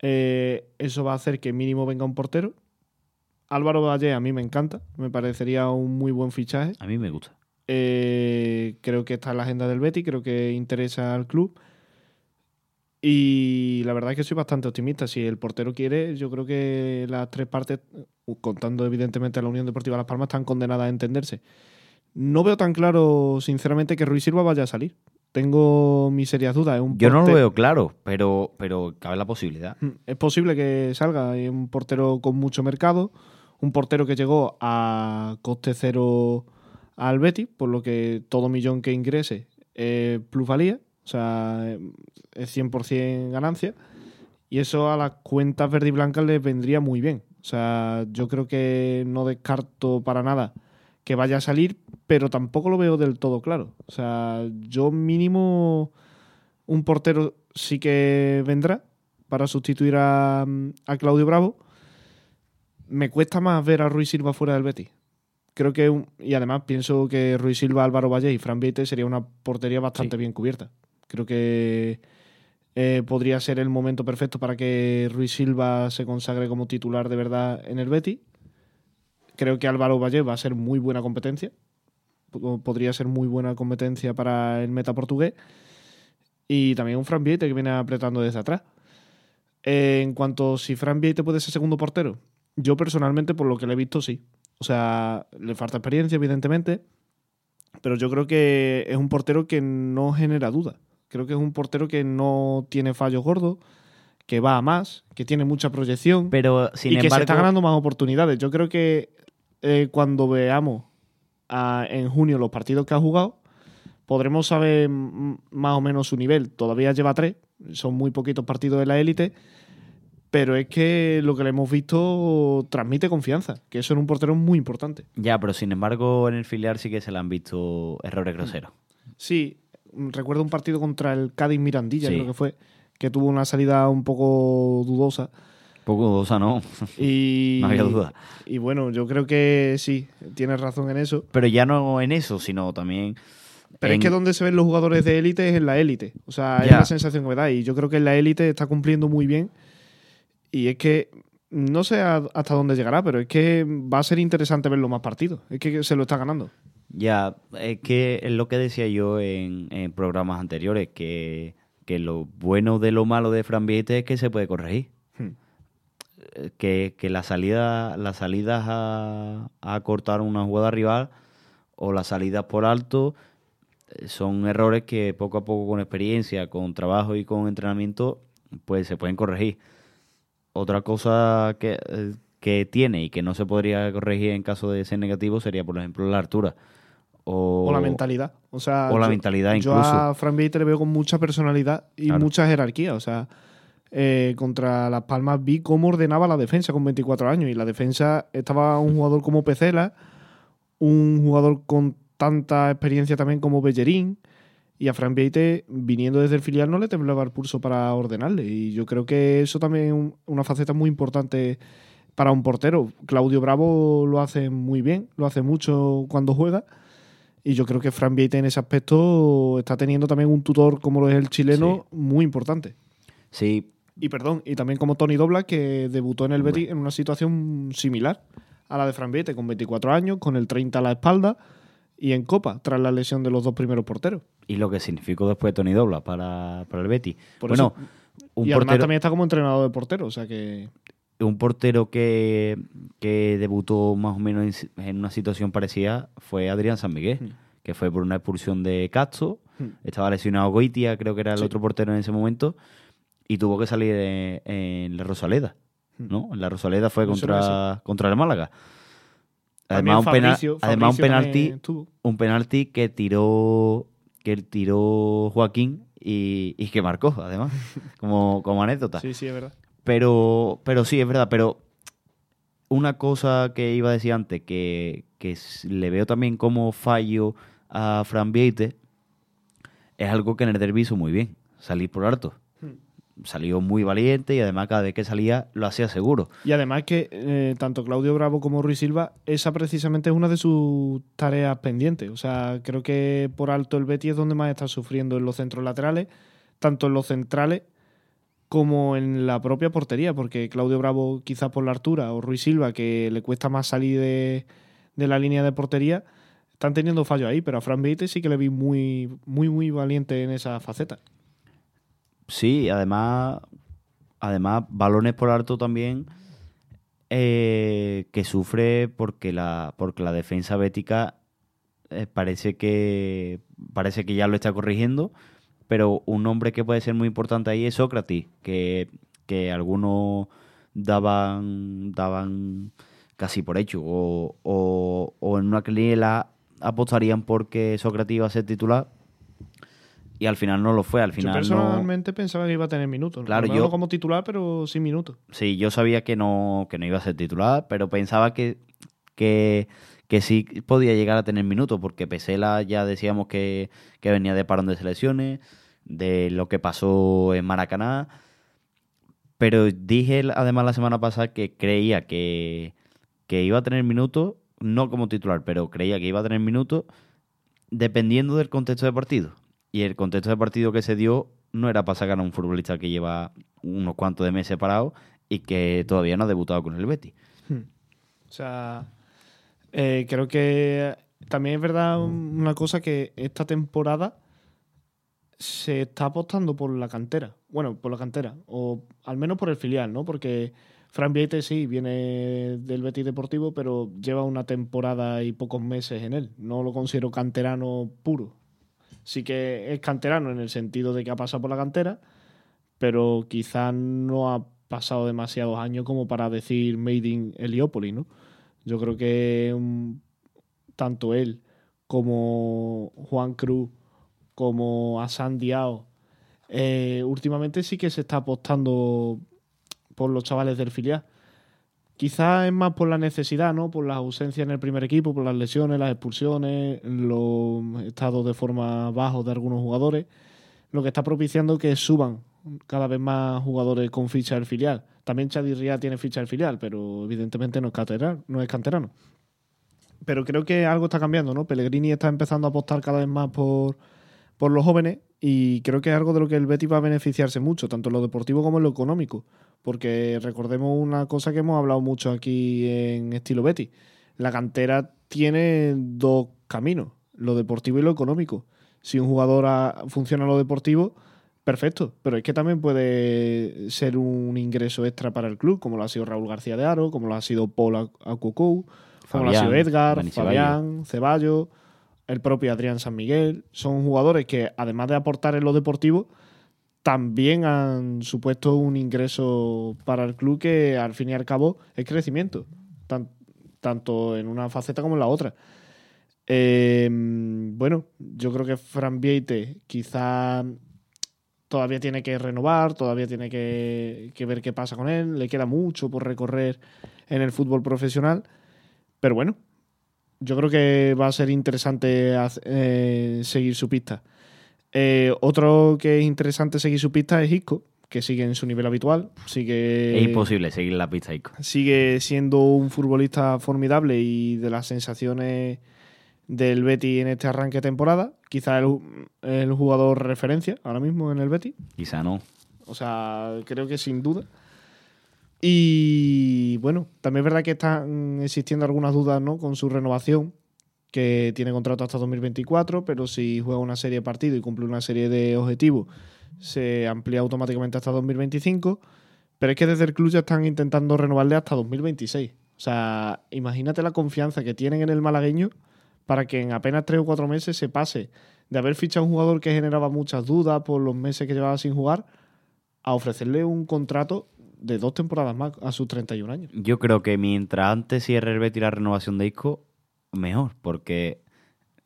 Eh, eso va a hacer que mínimo venga un portero. Álvaro Valle a mí me encanta, me parecería un muy buen fichaje. A mí me gusta. Eh, creo que está en la agenda del Betty, creo que interesa al club. Y la verdad es que soy bastante optimista. Si el portero quiere, yo creo que las tres partes, contando evidentemente a la Unión Deportiva Las Palmas, están condenadas a entenderse. No veo tan claro, sinceramente, que Ruiz Silva vaya a salir. Tengo mis serias dudas. Es un Yo no lo veo claro, pero, pero cabe la posibilidad. Mm, Es posible que salga. Es un portero con mucho mercado. Un portero que llegó a coste cero al Betis, por lo que todo millón que ingrese es plusvalía. O sea, es 100% ganancia. Y eso a las cuentas verde y blancas les vendría muy bien. O sea, yo creo que no descarto para nada que vaya a salir, pero tampoco lo veo del todo claro. O sea, yo mínimo un portero sí que vendrá para sustituir a, a Claudio Bravo. Me cuesta más ver a Ruiz Silva fuera del Betis. Creo que, un- y además pienso que Ruiz Silva, Álvaro Valle y Fran Viete sería una portería bastante Sí. bien cubierta. Creo que eh, podría ser el momento perfecto para que Ruiz Silva se consagre como titular de verdad en el Betis. Creo que Álvaro Valle va a ser muy buena competencia. Po- Podría ser muy buena competencia para el meta portugués. Y también un Fran Viete que viene apretando desde atrás. Eh, en cuanto si Fran Viete puede ser segundo portero, yo personalmente, por lo que le he visto, sí. O sea, le falta experiencia, evidentemente. Pero yo creo que es un portero que no genera duda. Creo que es un portero que no tiene fallos gordos, que va a más, que tiene mucha proyección Pero, sin y que se está ganando más oportunidades. Yo creo que eh, cuando veamos a- en junio los partidos que ha jugado, podremos saber más o menos su nivel. Todavía lleva tres, son muy poquitos partidos de la élite, pero es que lo que le hemos visto transmite confianza, que eso en un portero es muy importante. Ya, pero sin embargo, en el filial sí que se le han visto errores groseros. Sí, recuerdo un partido contra el Cádiz Mirandilla, Sí. creo que fue, que tuvo una salida un poco dudosa. Poco dudosa, no. Y, [LAUGHS] no había duda. Y bueno, yo creo que sí, tienes razón en eso. Pero ya no en eso, sino también. Pero en- es que donde se ven los jugadores de élite es en la élite. O sea, es la sensación que me da. Y yo creo que en la élite está cumpliendo muy bien. Y es que no sé hasta dónde llegará, pero es que va a ser interesante verlo más partidos. Es que se lo está ganando. Ya, es que es lo que decía yo en, en programas anteriores, que, que lo bueno de lo malo de Fran Viete es que se puede corregir. Eh, Que, que la salida, las salidas a, a cortar una jugada rival o las salidas por alto eh, son errores que poco a poco con experiencia, con trabajo y con entrenamiento, pues se pueden corregir. Otra cosa que, eh, que tiene y que no se podría corregir en caso de ser negativo sería, por ejemplo, la altura. O, O la mentalidad. O, sea, o la yo- mentalidad Yo incluso. a Fran le veo con mucha personalidad y Claro. mucha jerarquía. O sea, eh, contra Las Palmas vi cómo ordenaba la defensa con 24 años. Y la defensa estaba un jugador como Pecela, un jugador con tanta experiencia también como Bellerín. Y a Fran Vieite, viniendo desde el filial, no le temblaba el pulso para ordenarle. Y yo creo que eso también es un- una faceta muy importante para un portero. Claudio Bravo lo hace muy bien, lo hace mucho cuando juega. Y yo creo que Fran Vieite en ese aspecto está teniendo también un tutor como lo es el chileno muy importante. Sí, Y perdón, y también como Tony Dobla, que debutó en el Betis en una situación similar a la de Fran con 24 años, con el 30 a la espalda y en Copa, tras la lesión de los dos primeros porteros. y lo que significó después Tony Dobla para, para el Betis. Por bueno, eso- un y además también está como entrenador de portero, o sea que... un portero que, que debutó más o menos en, una situación parecida fue Adrián San Miguel, Mm. que fue por una expulsión de Castro. Mm. Estaba lesionado Goitia, creo que era el Sí. otro portero en ese momento, y tuvo que salir en, en la Rosaleda. Mm. ¿no? En la Rosaleda fue contra, contra el Málaga. Además, un, pena- Fabricio- además un penalti un penalti que tiró que tiró Joaquín y, y que marcó, además, [LAUGHS] como, como anécdota. Sí, sí, es verdad. Pero, pero sí, es verdad, pero una cosa que iba a decir antes, que, que le veo también como fallo a Fran Vieite, es algo que en el derbi hizo muy bien, salir por alto. Salió muy valiente y además cada vez que salía lo hacía seguro. Y además que eh, tanto Claudio Bravo como Ruiz Silva, esa precisamente es una de sus tareas pendientes. O sea, creo que por alto el Betis es donde más está sufriendo en los centros laterales, tanto en los centrales como en la propia portería, porque Claudio Bravo quizás por la altura o Ruiz Silva, que le cuesta más salir de, de la línea de portería, están teniendo fallos ahí, pero a Fran Beite sí que le vi muy, muy, muy valiente en esa faceta. Sí, además, además balones por alto también eh, que sufre porque la porque la defensa bética eh, parece que parece que ya lo está corrigiendo, pero un nombre que puede ser muy importante ahí es Sócrates, que, que algunos daban daban casi por hecho o, o, o en una quiniela apostarían porque Sócrates iba a ser titular y al final no lo fue, al Yo final no personalmente pensaba que iba a tener minutos. Claro, No yo- como titular, pero sin minutos. Sí, yo sabía que no, que no iba a ser titular, pero pensaba que, que, que sí podía llegar a tener minutos, porque Pesela ya decíamos que, que venía de parón de selecciones, de lo que pasó en Maracaná. Pero dije además la semana pasada que creía que, que iba a tener minutos, no como titular, pero creía que iba a tener minutos dependiendo del contexto de partido. Y el contexto de partido que se dio no era para sacar a un futbolista que lleva unos cuantos de meses parado y que todavía no ha debutado con el Betis. O sea, eh, creo que también es verdad un- una cosa que esta temporada se está apostando por la cantera. Bueno, por la cantera, o al menos por el filial, ¿no? Porque Fran Viete sí viene del Betis Deportivo, pero lleva una temporada y pocos meses en él. No lo considero canterano puro. Sí que es canterano en el sentido de que ha pasado por la cantera, pero quizás no ha pasado demasiados años como para decir Made in Heliópolis, ¿no? Yo creo que tanto él como Juan Cruz, como Asan Diao, eh, últimamente sí que se está apostando por los chavales del filial. Quizás es más por la necesidad, ¿no? Por las ausencias en el primer equipo, por las lesiones, las expulsiones, los estados de forma bajos de algunos jugadores, lo que está propiciando que suban cada vez más jugadores con ficha del filial. También Chadi Ría tiene ficha del filial, pero evidentemente no es, canterano, no es canterano. Pero creo que algo está cambiando, ¿no? Pellegrini está empezando a apostar cada vez más por, por los jóvenes y creo que es algo de lo que el Betis va a beneficiarse mucho, tanto en lo deportivo como en lo económico. Porque recordemos una cosa que hemos hablado mucho aquí en estilo Betis. La cantera tiene dos caminos, lo deportivo y lo económico. Si un jugador funciona lo deportivo, perfecto. Pero es que también puede ser un ingreso extra para el club, como lo ha sido Raúl García de Aro, como lo ha sido Paul Acucou, como lo ha sido Edgar, Fabián, Ceballos el propio Adrián San Miguel. Son jugadores que, además de aportar en lo deportivo, también han supuesto un ingreso para el club que, al fin y al cabo, es crecimiento, tanto en una faceta como en la otra. Em, bueno, yo creo que Fran Vieite quizá todavía tiene que renovar, todavía tiene que, que, ver qué pasa con él, le queda mucho por recorrer en el fútbol profesional, pero bueno, yo creo que va a ser interesante eh, seguir su pista. Eh, otro que es interesante seguir su pista es Isco, que sigue en su nivel habitual. Sigue, es imposible seguir la pista Isco. Sigue siendo un futbolista formidable y de las sensaciones del Betty en este arranque de temporada. Quizá el, el jugador referencia ahora mismo en el Betty. Quizá no. O sea, creo que sin duda. Y bueno, también es verdad que están existiendo algunas dudas ¿no? con su renovación, que tiene contrato hasta 2024, pero si juega una serie de partidos y cumple una serie de objetivos, se amplía automáticamente hasta 2025. Pero es que desde el club ya están intentando renovarle hasta 2026. O sea, imagínate la confianza que tienen en el malagueño para que en apenas tres o cuatro meses se pase de haber fichado a un jugador que generaba muchas dudas por los meses que llevaba sin jugar a ofrecerle un contrato de dos temporadas más a sus 31 años. Yo creo que mientras antes cierre el Betis renovación de Isco, mejor, porque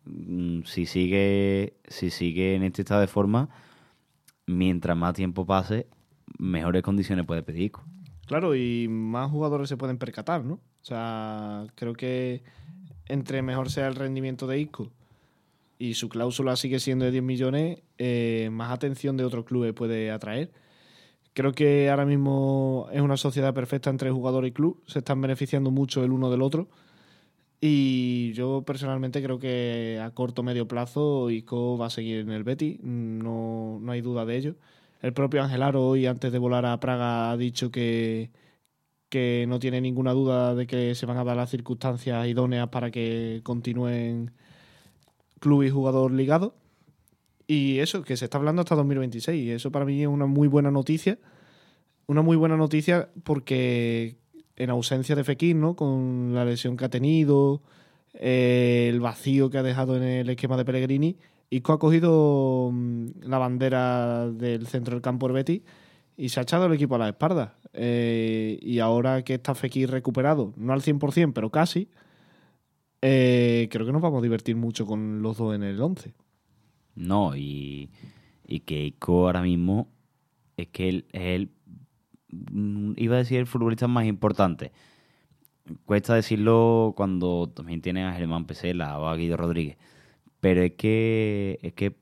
mm, si sigue, si sigue en este estado de forma, mientras más tiempo pase, mejores condiciones puede pedir. Claro, y más jugadores se pueden percatar, ¿no? O sea, creo que entre mejor sea el rendimiento de Isco y su cláusula sigue siendo de 10 millones, eh, más atención de otros clubes puede atraer. Creo que ahora mismo es una sociedad perfecta entre jugador y club. Se están beneficiando mucho el uno del otro. Y yo personalmente creo que a corto o medio plazo Ico va a seguir en el Betty. No, no hay duda de ello. El propio Angelaro hoy, antes de volar a Praga, ha dicho que, que no tiene ninguna duda de que se van a dar las circunstancias idóneas para que continúen club y jugador ligados. Y eso, que se está hablando hasta 2026. Y eso para mí es una muy buena noticia. Una muy buena noticia porque en ausencia de Fekir, ¿no? Con la lesión que ha tenido, eh, el vacío que ha dejado en el esquema de Pellegrini, Isco ha cogido mm, la bandera del centro del campo Betty y se ha echado el equipo a la espalda. Eh, y ahora que está Fekir recuperado, no al 100%, pero casi, eh, creo que nos vamos a divertir mucho con los dos en el 11. No, y, que Ico ahora mismo es que él es el, iba a decir el futbolista más importante. Cuesta decirlo cuando también tiene a Germán Pesela o a Guido Rodríguez. Pero es que, es que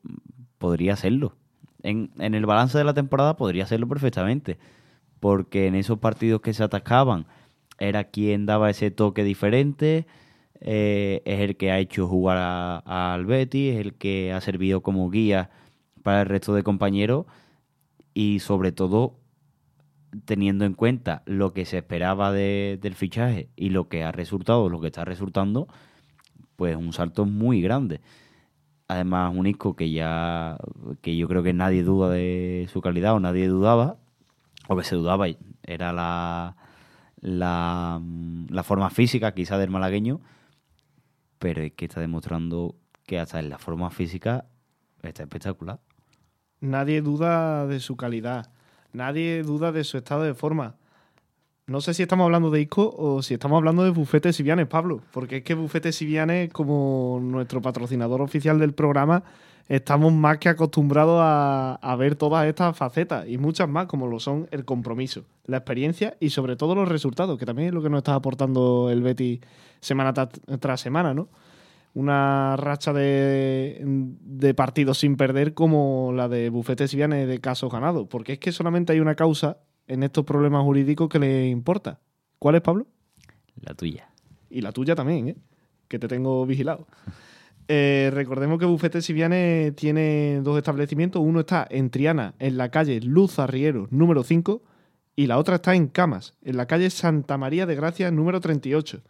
podría serlo. En, en el balance de la temporada podría serlo perfectamente. Porque en esos partidos que se atacaban era quien daba ese toque diferente eh, es el que ha hecho jugar al Betty, es el que ha servido como guía para el resto de compañeros y sobre todo teniendo en cuenta lo que se esperaba del fichaje y lo que ha resultado, lo que está resultando, pues un salto muy grande. Además, un Isco que ya, que yo creo que nadie duda de su calidad o nadie dudaba, o que se dudaba, era la, la, la forma física quizá del malagueño, pero es que está demostrando que hasta en la forma física está espectacular. Nadie duda de su calidad, nadie duda de su estado de forma. No sé si estamos hablando de Isco o si estamos hablando de Bufete Sivianes, Pablo, porque es que Bufete Sivianes, como nuestro patrocinador oficial del programa, estamos más que acostumbrados a, ver todas estas facetas y muchas más, como lo son el compromiso, la experiencia y sobre todo los resultados, que también es lo que nos está aportando el Betty semana tras semana, ¿no? Una racha de, de partidos sin perder como la de Bufete si viene de casos ganados. Porque es que solamente hay una causa en estos problemas jurídicos que le importa. ¿Cuál es, Pablo? La tuya. Y la tuya también, ¿eh? Que te tengo vigilado. [LAUGHS] Eh, recordemos que Bufete Siviane tiene dos establecimientos. Uno está en Triana, en la calle Luz Arriero, número 5, y la otra está en Camas, en la calle Santa María de Gracia, número 38.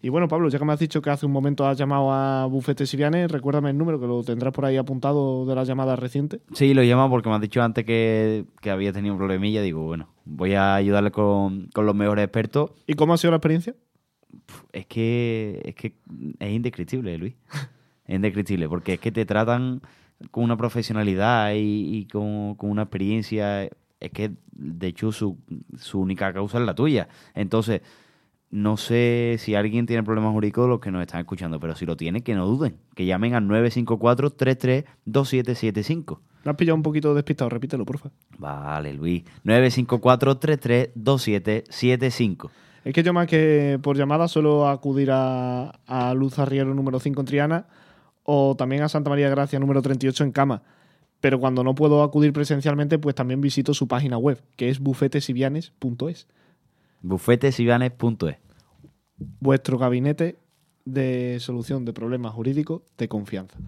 Y bueno, Pablo, ya que me has dicho que hace un momento has llamado a Bufete Siviane, recuérdame el número, que lo tendrás por ahí apuntado de la llamada reciente. Sí, lo llamo porque me has dicho antes que, que había tenido un problemilla. Digo, bueno, voy a ayudarle con, con los mejores expertos. ¿Y cómo ha sido la experiencia? Es que es, que es indescriptible, Luis. es indescriptible, porque es que te tratan con una profesionalidad y, y con, con una experiencia. Es que, de hecho, su, su única causa es la tuya. Entonces, no sé si alguien tiene problemas jurídicos los que nos están escuchando, pero si lo tiene, que no duden. Que llamen al 954-332775. Me has pillado un poquito despistado, repítelo, porfa. Vale, Luis. 954-332775. Es que yo más que por llamada suelo acudir a, a Luz Arriero número 5 en Triana o también a Santa María Gracia número 38 en Cama. Pero cuando no puedo acudir presencialmente, pues también visito su página web, que es bufetesivianes.es. Bufetesivianes.es. Vuestro gabinete de solución de problemas jurídicos de confianza.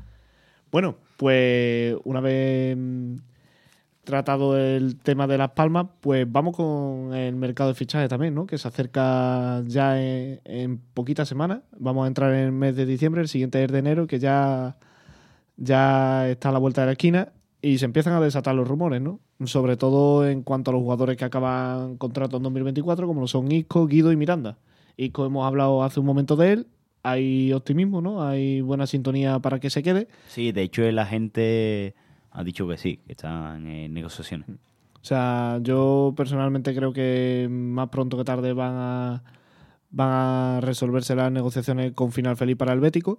Bueno, pues una vez mm, tratado el tema de Las Palmas, pues vamos con el mercado de fichaje también, ¿no? Que se acerca ya en, en poquitas semanas. Vamos a entrar en el mes de diciembre, el siguiente es de enero, que ya, ya está a la vuelta de la esquina y se empiezan a desatar los rumores, ¿no? Sobre todo en cuanto a los jugadores que acaban contrato en 2024, como lo son Isco, Guido y Miranda. Isco hemos hablado hace un momento de él, hay optimismo, ¿no? Hay buena sintonía para que se quede. Sí, de hecho, la gente ha dicho que sí, que están en negociaciones. O sea, yo personalmente creo que más pronto que tarde van a, van a resolverse las negociaciones con final feliz para el Bético.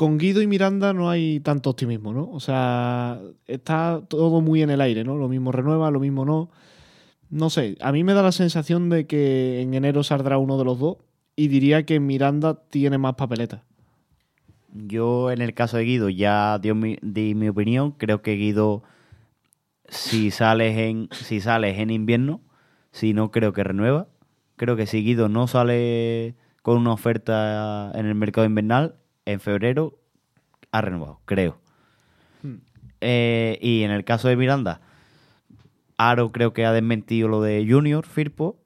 Con Guido y Miranda no hay tanto optimismo, ¿no? O sea, está todo muy en el aire, ¿no? Lo mismo renueva, lo mismo no. No sé, a mí me da la sensación de que en enero saldrá uno de los dos y diría que Miranda tiene más papeletas. Yo, en el caso de Guido, ya mi, di mi opinión. Creo que Guido, si sales en, si sales en invierno, si no, creo que renueva. Creo que si Guido no sale con una oferta en el mercado invernal, en febrero ha renovado, creo. Hmm. Eh, y en el caso de Miranda, Aro creo que ha desmentido lo de Junior Firpo.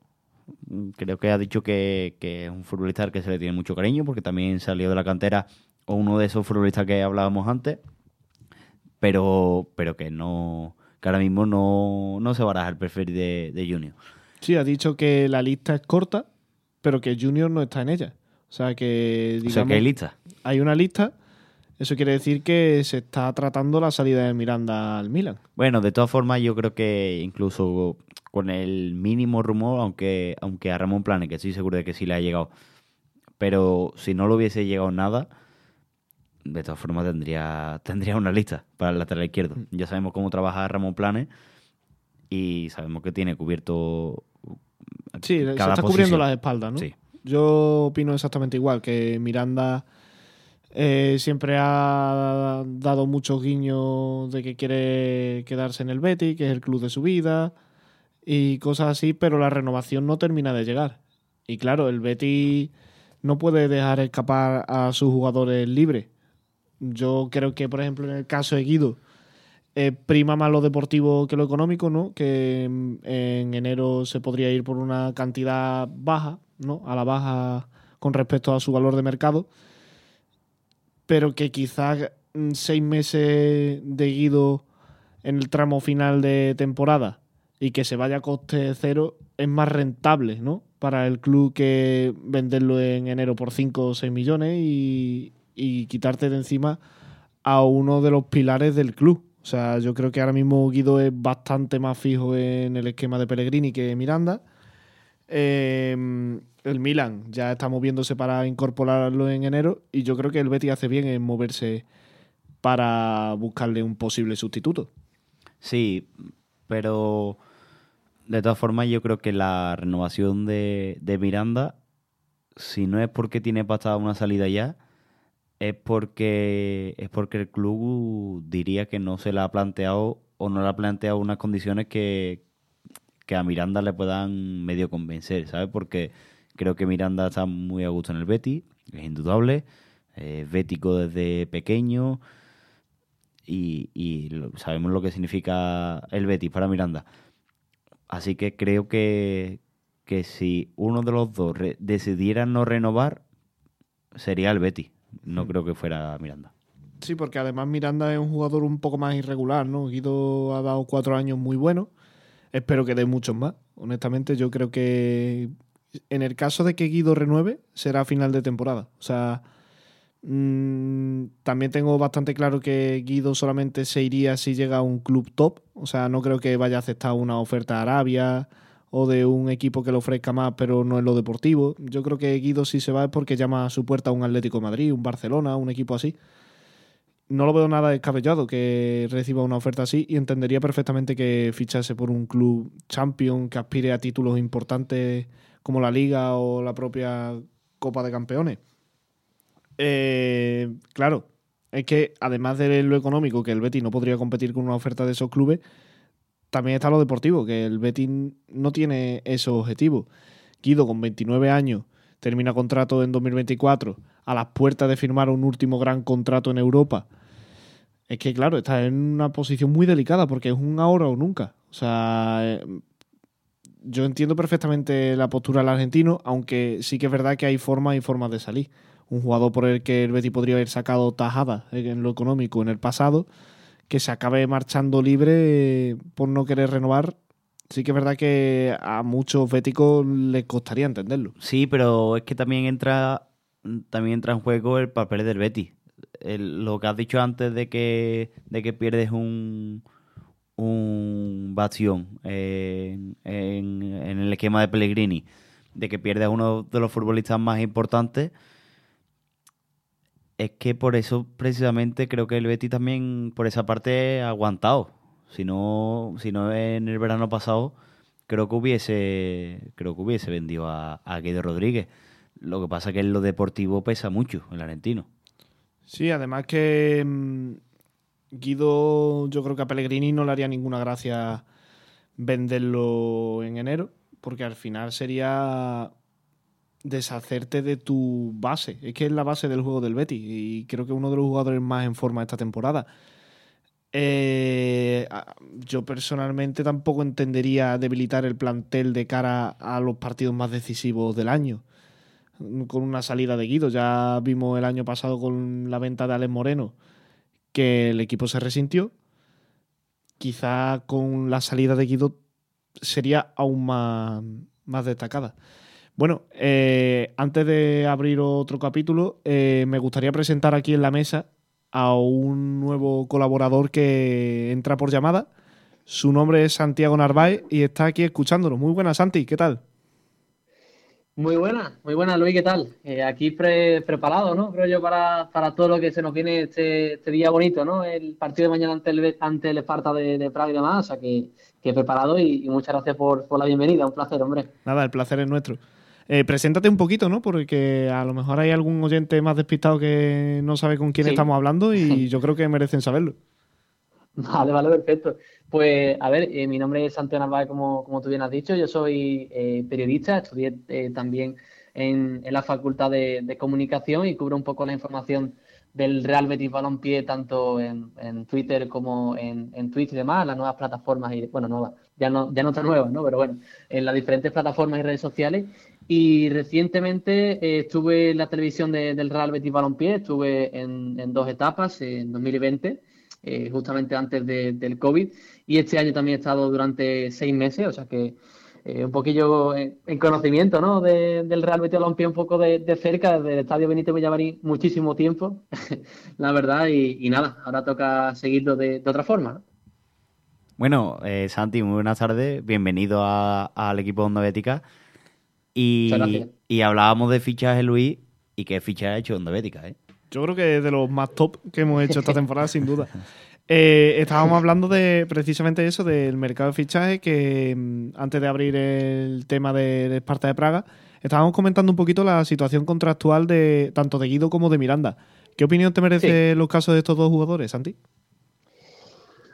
Creo que ha dicho que, que es un futbolista al que se le tiene mucho cariño porque también salió de la cantera o uno de esos futbolistas que hablábamos antes, pero, pero que no que ahora mismo no, no se baraja el perfil de, de Junior. Sí, ha dicho que la lista es corta, pero que Junior no está en ella. O sea que, digamos, o sea que hay lista. hay una lista. Eso quiere decir que se está tratando la salida de Miranda al Milan. Bueno, de todas formas, yo creo que incluso con el mínimo rumor, aunque, aunque a Ramón Plane, que estoy seguro de que sí le ha llegado, pero si no le hubiese llegado nada, de todas formas tendría, [LAUGHS] tendría una lista para el lateral izquierdo. Ya sabemos cómo trabaja Ramón Plane y sabemos que tiene cubierto Sí, se cada está cubriendo las espaldas, ¿no? Sí. Yo opino exactamente igual, que Miranda eh, siempre ha dado muchos guiños de que quiere quedarse en el Betis, que es el club de su vida y cosas así, pero la renovación no termina de llegar. Y claro, el Betis no puede dejar escapar a sus jugadores libres. Yo creo que, por ejemplo, en el caso de Guido, prima más lo deportivo que lo económico, ¿no? Que en enero se podría ir por una cantidad baja, ¿no? A la baja con respecto a su valor de mercado. Pero que quizás mm, seis meses de Guido en el tramo final de temporada y que se vaya a coste cero es más rentable, ¿no? Para el club que venderlo en enero por 5 o 6 millones y, y quitarte de encima a uno de los pilares del club. O sea, yo creo que ahora mismo Guido es bastante más fijo en el esquema de Pellegrini que Miranda. Eh, el Milan ya está moviéndose para incorporarlo en enero y yo creo que el Betis hace bien en moverse para buscarle un posible sustituto. Sí, pero de todas formas yo creo que la renovación de, de Miranda, si no es porque tiene pasada una salida ya, es porque es porque el club diría que no se le ha planteado o no le ha planteado unas condiciones que, que a Miranda le puedan medio convencer, ¿sabes? Porque creo que Miranda está muy a gusto en el Betty, es indudable, es bético desde pequeño y, sabemos lo que significa el Betis para Miranda. Así que creo que, que si uno de los dos decidiera no renovar, sería el Betty. No hmm. creo que fuera Miranda. Sí, porque además Miranda es un jugador un poco más irregular, ¿no? Guido ha dado cuatro años muy buenos. Espero que dé muchos más. Honestamente, yo creo que en el caso de que Guido renueve, será final de temporada. O sea, mmm, también tengo bastante claro que Guido solamente se iría si llega a un club top. O sea, no creo que vaya a aceptar una oferta a Arabia o de un equipo que le ofrezca más, pero no en lo deportivo. Yo creo que Guido si se va es porque llama a su puerta a un Atlético de Madrid, un Barcelona, un equipo así no lo veo nada descabellado que reciba una oferta así y entendería perfectamente que fichase por un club champion que aspire a títulos importantes como la Liga o la propia Copa de Campeones. Eh, claro, es que además de lo económico, que el Betis no podría competir con una oferta de esos clubes, también está lo deportivo, que el Betis no tiene esos objetivos. Guido, con 29 años, termina contrato en 2024, a las puertas de firmar un último gran contrato en Europa. Es que, claro, está en una posición muy delicada porque es un ahora o nunca. O sea, eh, yo entiendo perfectamente la postura del argentino, aunque sí que es verdad que hay formas y formas de salir. Un jugador por el que el Betty podría haber sacado tajadas en lo económico en el pasado, que se acabe marchando libre por no querer renovar, sí que es verdad que a muchos béticos les costaría entenderlo. Sí, pero es que también entra, también entra en juego el papel del Betty. lo que has dicho antes de que, de que pierdes un, un bastión en, el esquema de Pellegrini, de que pierdes a uno de los futbolistas más importantes, es que por eso precisamente creo que el Betty también por esa parte ha aguantado si no, si no en el verano pasado, creo que hubiese, creo que hubiese vendido a, Guido Rodríguez. Lo que pasa es que en lo deportivo pesa mucho el argentino. Sí, además que mm, Guido, yo creo que a Pellegrini no le haría ninguna gracia venderlo en enero, porque al final sería deshacerte de tu base. Es que es la base del juego del Betty y creo que uno de los jugadores más en forma esta temporada. Eh, yo personalmente tampoco entendería debilitar el plantel de cara a los partidos más decisivos del año. Con una salida de Guido. Ya vimos el año pasado con la venta de Alex Moreno que el equipo se resintió. Quizá con la salida de Guido sería aún más, más destacada. Bueno, eh, antes de abrir otro capítulo, eh, me gustaría presentar aquí en la mesa a un nuevo colaborador que entra por llamada. Su nombre es Santiago Narváez y está aquí escuchándolo. Muy buena, Santi, ¿qué tal? Muy buena, muy buena, Luis, ¿qué tal? Eh, aquí preparado, ¿no? Creo yo para, todo lo que se nos viene este, este, día bonito, ¿no? El partido de mañana ante el, ante el Esparta de, de Praga y demás, o sea que, que preparado y, muchas gracias por, por la bienvenida, un placer, hombre. Nada, el placer es nuestro. Eh, preséntate un poquito, ¿no? Porque a lo mejor hay algún oyente más despistado que no sabe con quién estamos hablando y [LAUGHS] yo creo que merecen saberlo. Vale, vale, perfecto. Pues, a ver, eh, mi nombre es Santiago Narváez, como, como tú bien has dicho. Yo soy eh, periodista, estudié también en, la Facultad de, Comunicación y cubro un poco la información del Real Betis Balompié tanto en, Twitter como en, en, Twitch y demás, las nuevas plataformas, y bueno, nuevas, ya no, ya no tan nuevas, ¿no? Pero bueno, en las diferentes plataformas y redes sociales. Y recientemente eh, estuve en la televisión del Real Betis Balompié, estuve en, dos etapas, en 2020, eh, justamente antes del COVID, y este año también he estado durante seis meses, o sea que eh, un poquillo en, conocimiento ¿no? del Real Betis Balompié un poco de, cerca, desde el Estadio Benito Villamarín, muchísimo tiempo, [LAUGHS] la verdad, y, nada, ahora toca seguirlo de, otra forma. Bueno, Santi, muy buenas tardes, bienvenido al equipo de Onda Bética. Y, y hablábamos de fichaje, Luis, y qué fichaje ha hecho Onda Bética, ¿eh? Yo creo que de los más top que hemos hecho esta temporada, sin duda. Eh, estábamos hablando de precisamente eso, del mercado de fichaje, que mm, antes de abrir el tema de, Esparta de Praga, estábamos comentando un poquito la situación contractual de tanto de Guido como de Miranda, ¿Qué opinión te merece los casos de estos dos jugadores, Santi?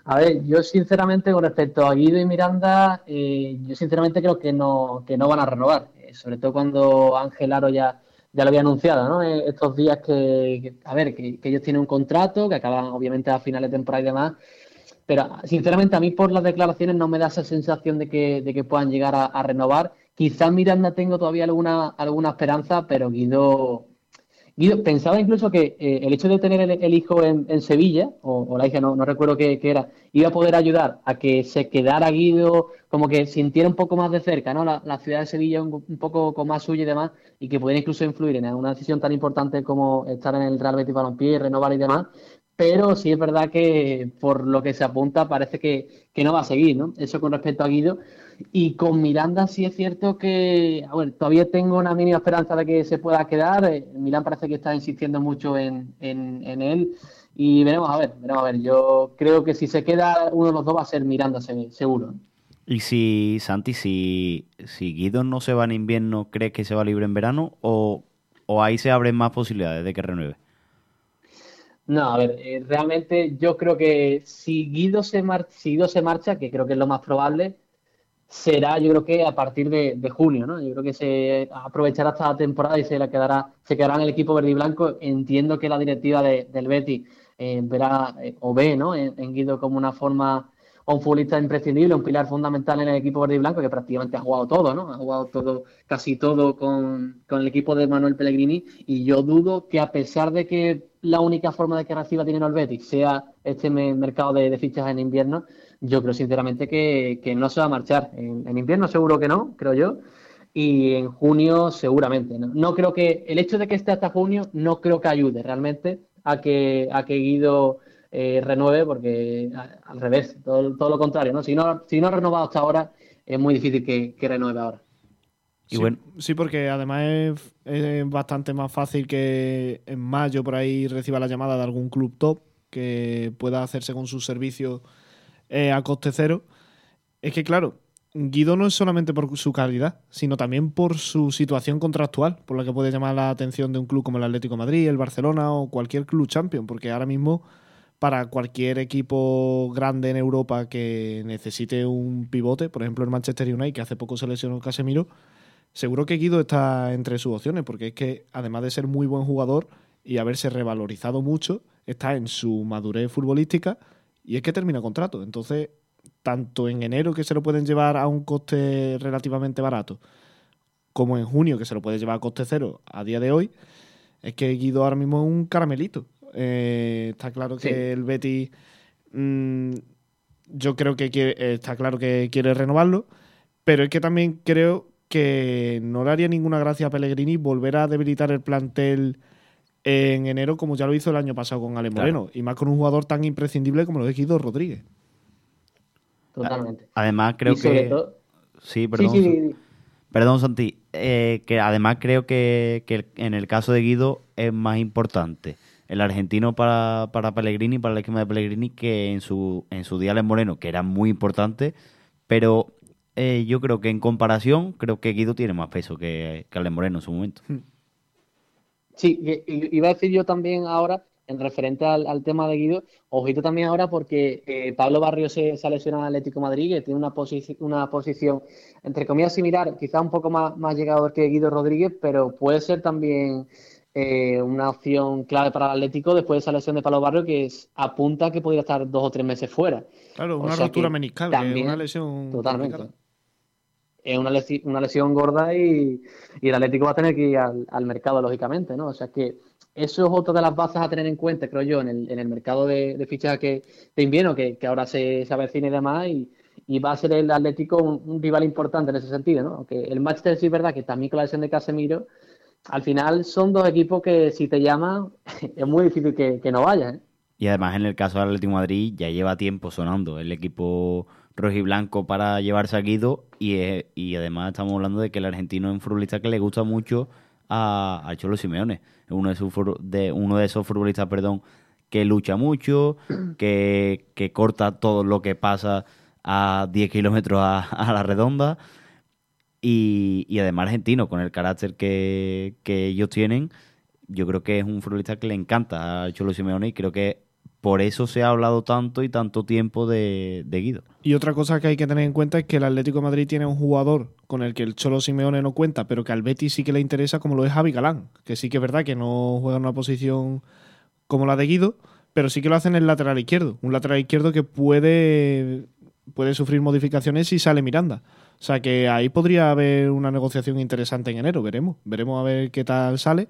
A ver, yo sinceramente con respecto a Guido y Miranda, eh, yo sinceramente creo que no, que no van a renovar, eh, sobre todo cuando Ángel Aro ya, ya lo había anunciado, ¿no? Eh, estos días que, a ver, que, ellos tienen un contrato, que acaban obviamente a finales de temporada y demás, pero sinceramente a mí por las declaraciones no me da esa sensación de que, de que puedan llegar a, renovar. Quizás Miranda tengo todavía alguna, alguna esperanza, pero Guido Guido, pensaba incluso que eh, el hecho de tener el, hijo en, Sevilla, o, la hija, no, recuerdo qué, era, iba a poder ayudar a que se quedara Guido, como que sintiera un poco más de cerca, ¿no? La, ciudad de Sevilla un, poco con más suya y demás, y que pudiera incluso influir en una decisión tan importante como estar en el Real Betis Balompié, renovar y demás. Pero sí es verdad que por lo que se apunta parece que, que no va a seguir, ¿no? Eso con respecto a Guido. Y con Miranda sí es cierto que, bueno, todavía tengo una mínima esperanza de que se pueda quedar. Eh, Milán parece que está insistiendo mucho en, él. Y veremos a ver, veremos a ver. Yo creo que si se queda uno de los dos va a ser Miranda, seguro. Y si, Santi, si, si Guido no se va en invierno, ¿crees que se va libre en verano? ¿O, ahí se abren más posibilidades de que renueve? No, a ver, eh, realmente yo creo que si Guido, se si Guido se marcha, que creo que es lo más probable, será yo creo que a partir de, junio, ¿no? Yo creo que se aprovechará esta temporada y se la quedará, se quedará en el equipo verde y blanco. Entiendo que la directiva del Betty eh, verá eh, o ve, ¿no? En, Guido como una forma un futbolista imprescindible, un pilar fundamental en el equipo verde y blanco que prácticamente ha jugado todo, ¿no? Ha jugado todo, casi todo con, con el equipo de Manuel Pellegrini y yo dudo que a pesar de que la única forma de que reciba dinero el Betis sea este mercado de, fichas en invierno, yo creo sinceramente que, no se va a marchar. En, invierno seguro que no, creo yo. Y en junio seguramente. ¿no? creo que el hecho de que esté hasta junio no creo que ayude realmente a que, a que Guido eh, renueve, porque al revés, todo, todo, lo contrario. ¿no? Si, no, si no ha renovado hasta ahora, es muy difícil que, renueve ahora. Sí, bueno. sí, porque además es, es, bastante más fácil que en mayo por ahí reciba la llamada de algún club top que pueda hacerse con sus servicios eh, a coste cero, es que, claro, Guido no es solamente por su calidad, sino también por su situación contractual, por la que puede llamar la atención de un club como el Atlético Madrid, el Barcelona o cualquier club champion, porque ahora mismo para cualquier equipo grande en Europa que necesite un pivote, por ejemplo el Manchester United, que hace poco se lesionó Casemiro, seguro que Guido está entre sus opciones, porque es que además de ser muy buen jugador y haberse revalorizado mucho, está en su madurez futbolística y es que termina contrato. Entonces, tanto en enero que se lo pueden llevar a un coste relativamente barato, como en junio que se lo puede llevar a coste cero a día de hoy, es que Guido ahora mismo es un caramelito. Eh, está claro que el Betty, mm, yo creo que quiere, está claro que quiere renovarlo, pero es que también creo que no le haría ninguna gracia a Pellegrini volver a debilitar el plantel en enero, como ya lo hizo el año pasado con Ale Moreno, y más con un jugador tan imprescindible como lo es Guido Rodríguez. Totalmente. Además, creo que. Sí, perdón. Perdón, Santi. Eh, que además creo que, en el caso de Guido es más importante el argentino para, para Pellegrini, para el esquema de Pellegrini, que en su, en su día Moreno, que era muy importante, pero eh, yo creo que en comparación, creo que Guido tiene más peso que, que Moreno en su momento. Hmm. Sí, iba a decir yo también ahora, en referente al, tema de Guido, ojito también ahora porque eh, Pablo Barrio se, ha lesionado al Atlético Madrid, que tiene una, una posición, entre comillas, similar, quizá un poco más, más llegado que Guido Rodríguez, pero puede ser también eh, una opción clave para el Atlético después de esa lesión de Pablo Barrio que es, apunta que podría estar dos o tres meses fuera. Claro, una rotura meniscal, una lesión. Totalmente es una, lesión, una lesión gorda y, el Atlético va a tener que ir al, mercado, lógicamente, ¿no? O sea que eso es otra de las bases a tener en cuenta, creo yo, en el, en el mercado de, de fichaje de invierno, que, que ahora se, se avecina y demás, y, va a ser el Atlético un, rival importante en ese sentido, ¿no? Aunque el Manchester sí es verdad que también con la lesión de Casemiro, al final son dos equipos que si te llaman [LAUGHS] es muy difícil que, que no vayan, ¿eh? Y además en el caso del Atlético Madrid ya lleva tiempo sonando el equipo rojiblanco para llevarse a Guido y, eh, y además estamos hablando de que el argentino es un futbolista que le gusta mucho a, a Cholo Simeone. Uno de, sus, de, uno de esos futbolistas, perdón, que lucha mucho, [CLEARS THROAT] que, que corta todo lo que pasa a 10 kilómetros a, la redonda y, y, además argentino, con el carácter que, que ellos tienen, yo creo que es un futbolista que le encanta a Cholo Simeone y creo que por eso se ha hablado tanto y tanto tiempo de, Guido. Y otra cosa que hay que tener en cuenta es que el Atlético de Madrid tiene un jugador con el que el Cholo Simeone no cuenta, pero que al Betis sí que le interesa, como lo es Javi Galán, que sí que es verdad que no juega en una posición como la de Guido, pero sí que lo hacen en el lateral izquierdo. Un lateral izquierdo que puede, puede sufrir modificaciones si sale Miranda. O sea que ahí podría haber una negociación interesante en enero, veremos. Veremos a ver qué tal sale.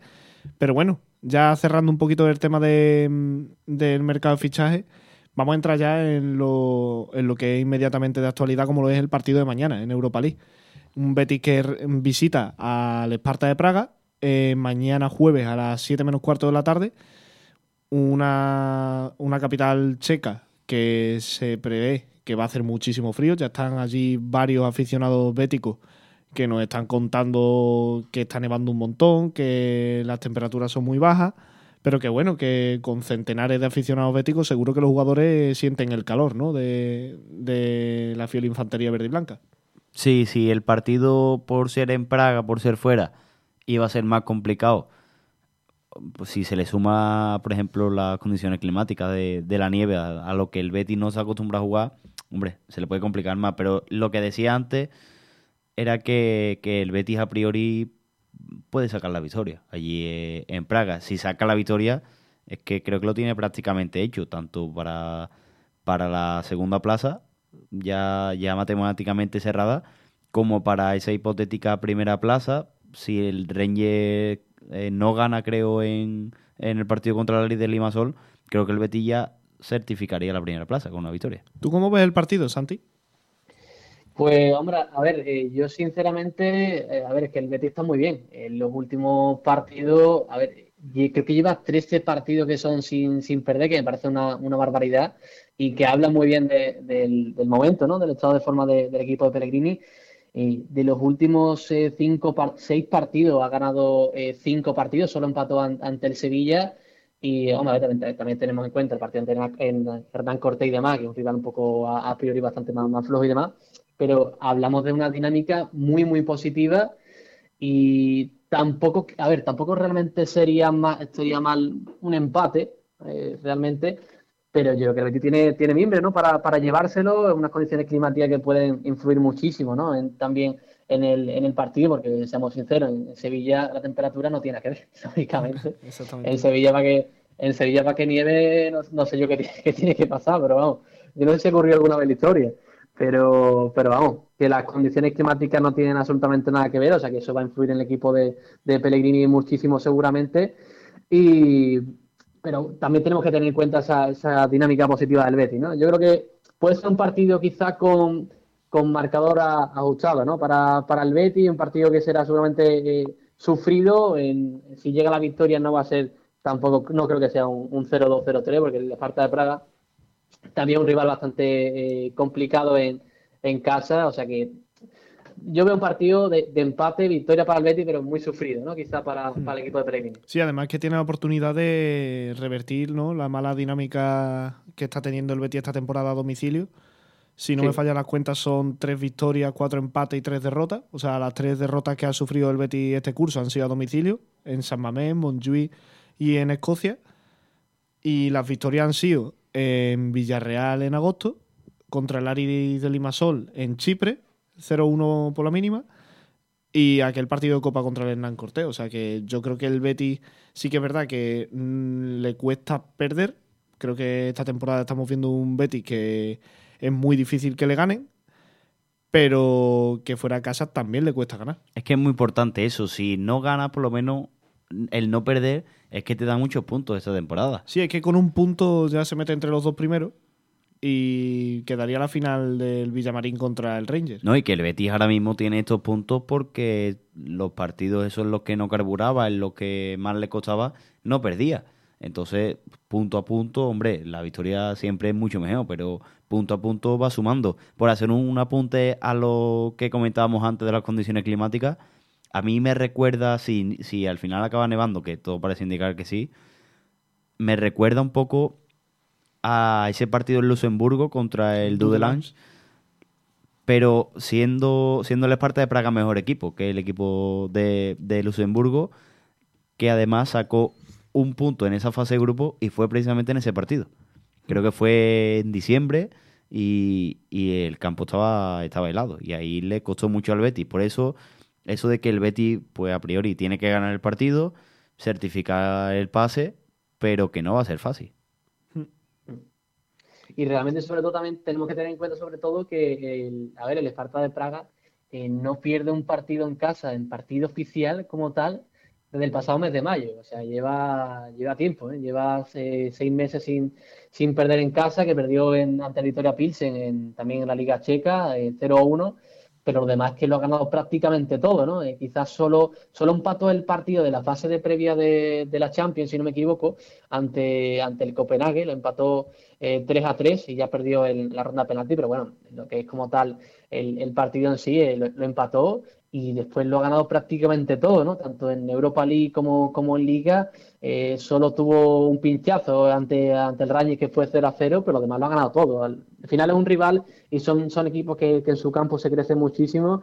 Pero bueno, ya cerrando un poquito el tema de, del mercado de fichaje, vamos a entrar ya en lo, en lo que es inmediatamente de actualidad, como lo es el partido de mañana en Europa League. Un Betis que visita al Esparta de Praga eh, mañana jueves a las 7 menos cuarto de la tarde. Una, una capital checa que se prevé que va a hacer muchísimo frío. Ya están allí varios aficionados béticos que nos están contando que está nevando un montón, que las temperaturas son muy bajas, pero que bueno, que con centenares de aficionados béticos seguro que los jugadores sienten el calor ¿no? de, de la fiel infantería verde y blanca. Sí, sí, el partido por ser en Praga, por ser fuera, iba a ser más complicado. Pues si se le suma, por ejemplo, las condiciones climáticas de, la nieve a, a, lo que el Betis no se acostumbra a jugar, hombre, se le puede complicar más. Pero lo que decía antes era que, el Betis a priori puede sacar la victoria allí eh, en Praga. Si saca la victoria, es que creo que lo tiene prácticamente hecho, tanto para, para la segunda plaza, ya, ya matemáticamente cerrada, como para esa hipotética primera plaza. Si el Ranger eh, no gana, creo, en, en el partido contra la Ley de Limasol, creo que el Betis ya certificaría la primera plaza con una victoria. ¿Tú cómo ves el partido, Santi? Pues, hombre, a ver, eh, yo sinceramente, eh, a ver, es que el Betis está muy bien. En los últimos partidos, a ver, creo que lleva 13 partidos que son sin, sin perder, que me parece una, barbaridad y que habla muy bien del, momento, ¿no? Del estado de forma del equipo de Pellegrini. Y de los últimos eh, cinco, seis partidos ha ganado cinco partidos, solo empató ante el Sevilla. Y hombre, también, tenemos en cuenta el partido en Hernán Cortés y demás, que es un rival un poco a, priori bastante más, más flojo y demás pero hablamos de una dinámica muy, muy positiva y tampoco, a ver, tampoco realmente sería, más, sería mal un empate, eh, realmente, pero yo creo que el Betis tiene, tiene mimbre, ¿no? Para, para llevárselo en unas condiciones climáticas que pueden influir muchísimo, ¿no? también en el, en el partido, porque seamos sinceros, en Sevilla la temperatura no tiene que ver, [LAUGHS] lógicamente. [LAUGHS] En Sevilla para que, en Sevilla para que nieve, no, sé yo qué, [LAUGHS] qué, tiene que pasar, pero vamos, yo no sé si ocurrió alguna vez la historia. Pero, pero vamos, que las condiciones climáticas no tienen absolutamente nada que ver, o sea que eso va a influir en el equipo de, de Pellegrini muchísimo seguramente. Y, pero también tenemos que tener en cuenta esa, dinámica positiva del Betis, ¿no? Yo creo que puede ser un partido quizá con, marcador ajustado, ¿no? Para, para el Betis, un partido que será seguramente eh, sufrido. En, si llega la victoria no va a ser tampoco, no creo que sea un, un 0-2-0-3, porque la falta de Praga también un rival bastante eh, complicado en, casa, o sea que yo veo un partido de, empate, victoria para el Betis, pero muy sufrido, ¿no? Quizá para, hmm. el equipo de Pellegrini. Sí, además que tiene la oportunidad de revertir ¿no? la mala dinámica que está teniendo el Betis esta temporada a domicilio. Si no me fallan las cuentas, son tres victorias, cuatro empates y tres derrotas. O sea, las tres derrotas que ha sufrido el Betis este curso han sido a domicilio, en San Mamés, Montjuic y en Escocia. Y las victorias han sido en Villarreal en agosto, contra el Aris de Limasol en Chipre, 0-1 por la mínima, y aquel partido de Copa contra el Hernán Cortés. O sea que yo creo que el Betis sí que es verdad que mm, le cuesta perder. Creo que esta temporada estamos viendo un Betis que es muy difícil que le ganen, pero que fuera a casa también le cuesta ganar. Es que es muy importante eso. Si no gana, por lo menos el no perder es que te da muchos puntos esta temporada. Sí, es que con un punto ya se mete entre los dos primeros y quedaría la final del Villamarín contra el Rangers. No, y que el Betis ahora mismo tiene estos puntos porque los partidos esos en los que no carburaba, en los que más le costaba, no perdía. Entonces, punto a punto, hombre, la victoria siempre es mucho mejor, pero punto a punto va sumando. Por hacer un apunte a lo que comentábamos antes de las condiciones climáticas, a mí me recuerda, si, si al final acaba nevando, que todo parece indicar que sí, me recuerda un poco a ese partido en Luxemburgo contra el Dudelange, pero siendo, siendo el Esparta de Praga mejor equipo que el equipo de, de Luxemburgo, que además sacó un punto en esa fase de grupo y fue precisamente en ese partido. Creo que fue en diciembre y, el campo estaba, estaba helado y ahí le costó mucho al Betis. Por eso, eso de que el Betis, pues a priori, tiene que ganar el partido, certificar el pase, pero que no va a ser fácil. Y realmente, sobre todo, también tenemos que tener en cuenta, sobre todo, que, el, a ver, el Esparta de Praga eh, no pierde un partido en casa, en partido oficial como tal, desde el pasado mes de mayo. O sea, lleva, lleva tiempo, ¿eh? lleva seis meses sin, sin perder en casa, que perdió en, ante Victoria Pilsen en, también en la Liga Checa, 0-1 eh, pero lo demás que lo ha ganado prácticamente todo, ¿no? Eh, quizás solo, solo empató el partido de la fase de previa de, la Champions, si no me equivoco, ante, ante el Copenhague, lo empató 3 a 3 y ya perdió la ronda penalti, pero bueno, lo que es como tal el, partido en sí, lo, empató y después lo ha ganado prácticamente todo, ¿no? Tanto en Europa League como, como en Liga. Eh, solo tuvo un pinchazo ante, ante el Rangers que fue 0 a 0, pero lo demás lo ha ganado todo. Al, final es un rival y son, son equipos que, en su campo se crecen muchísimo.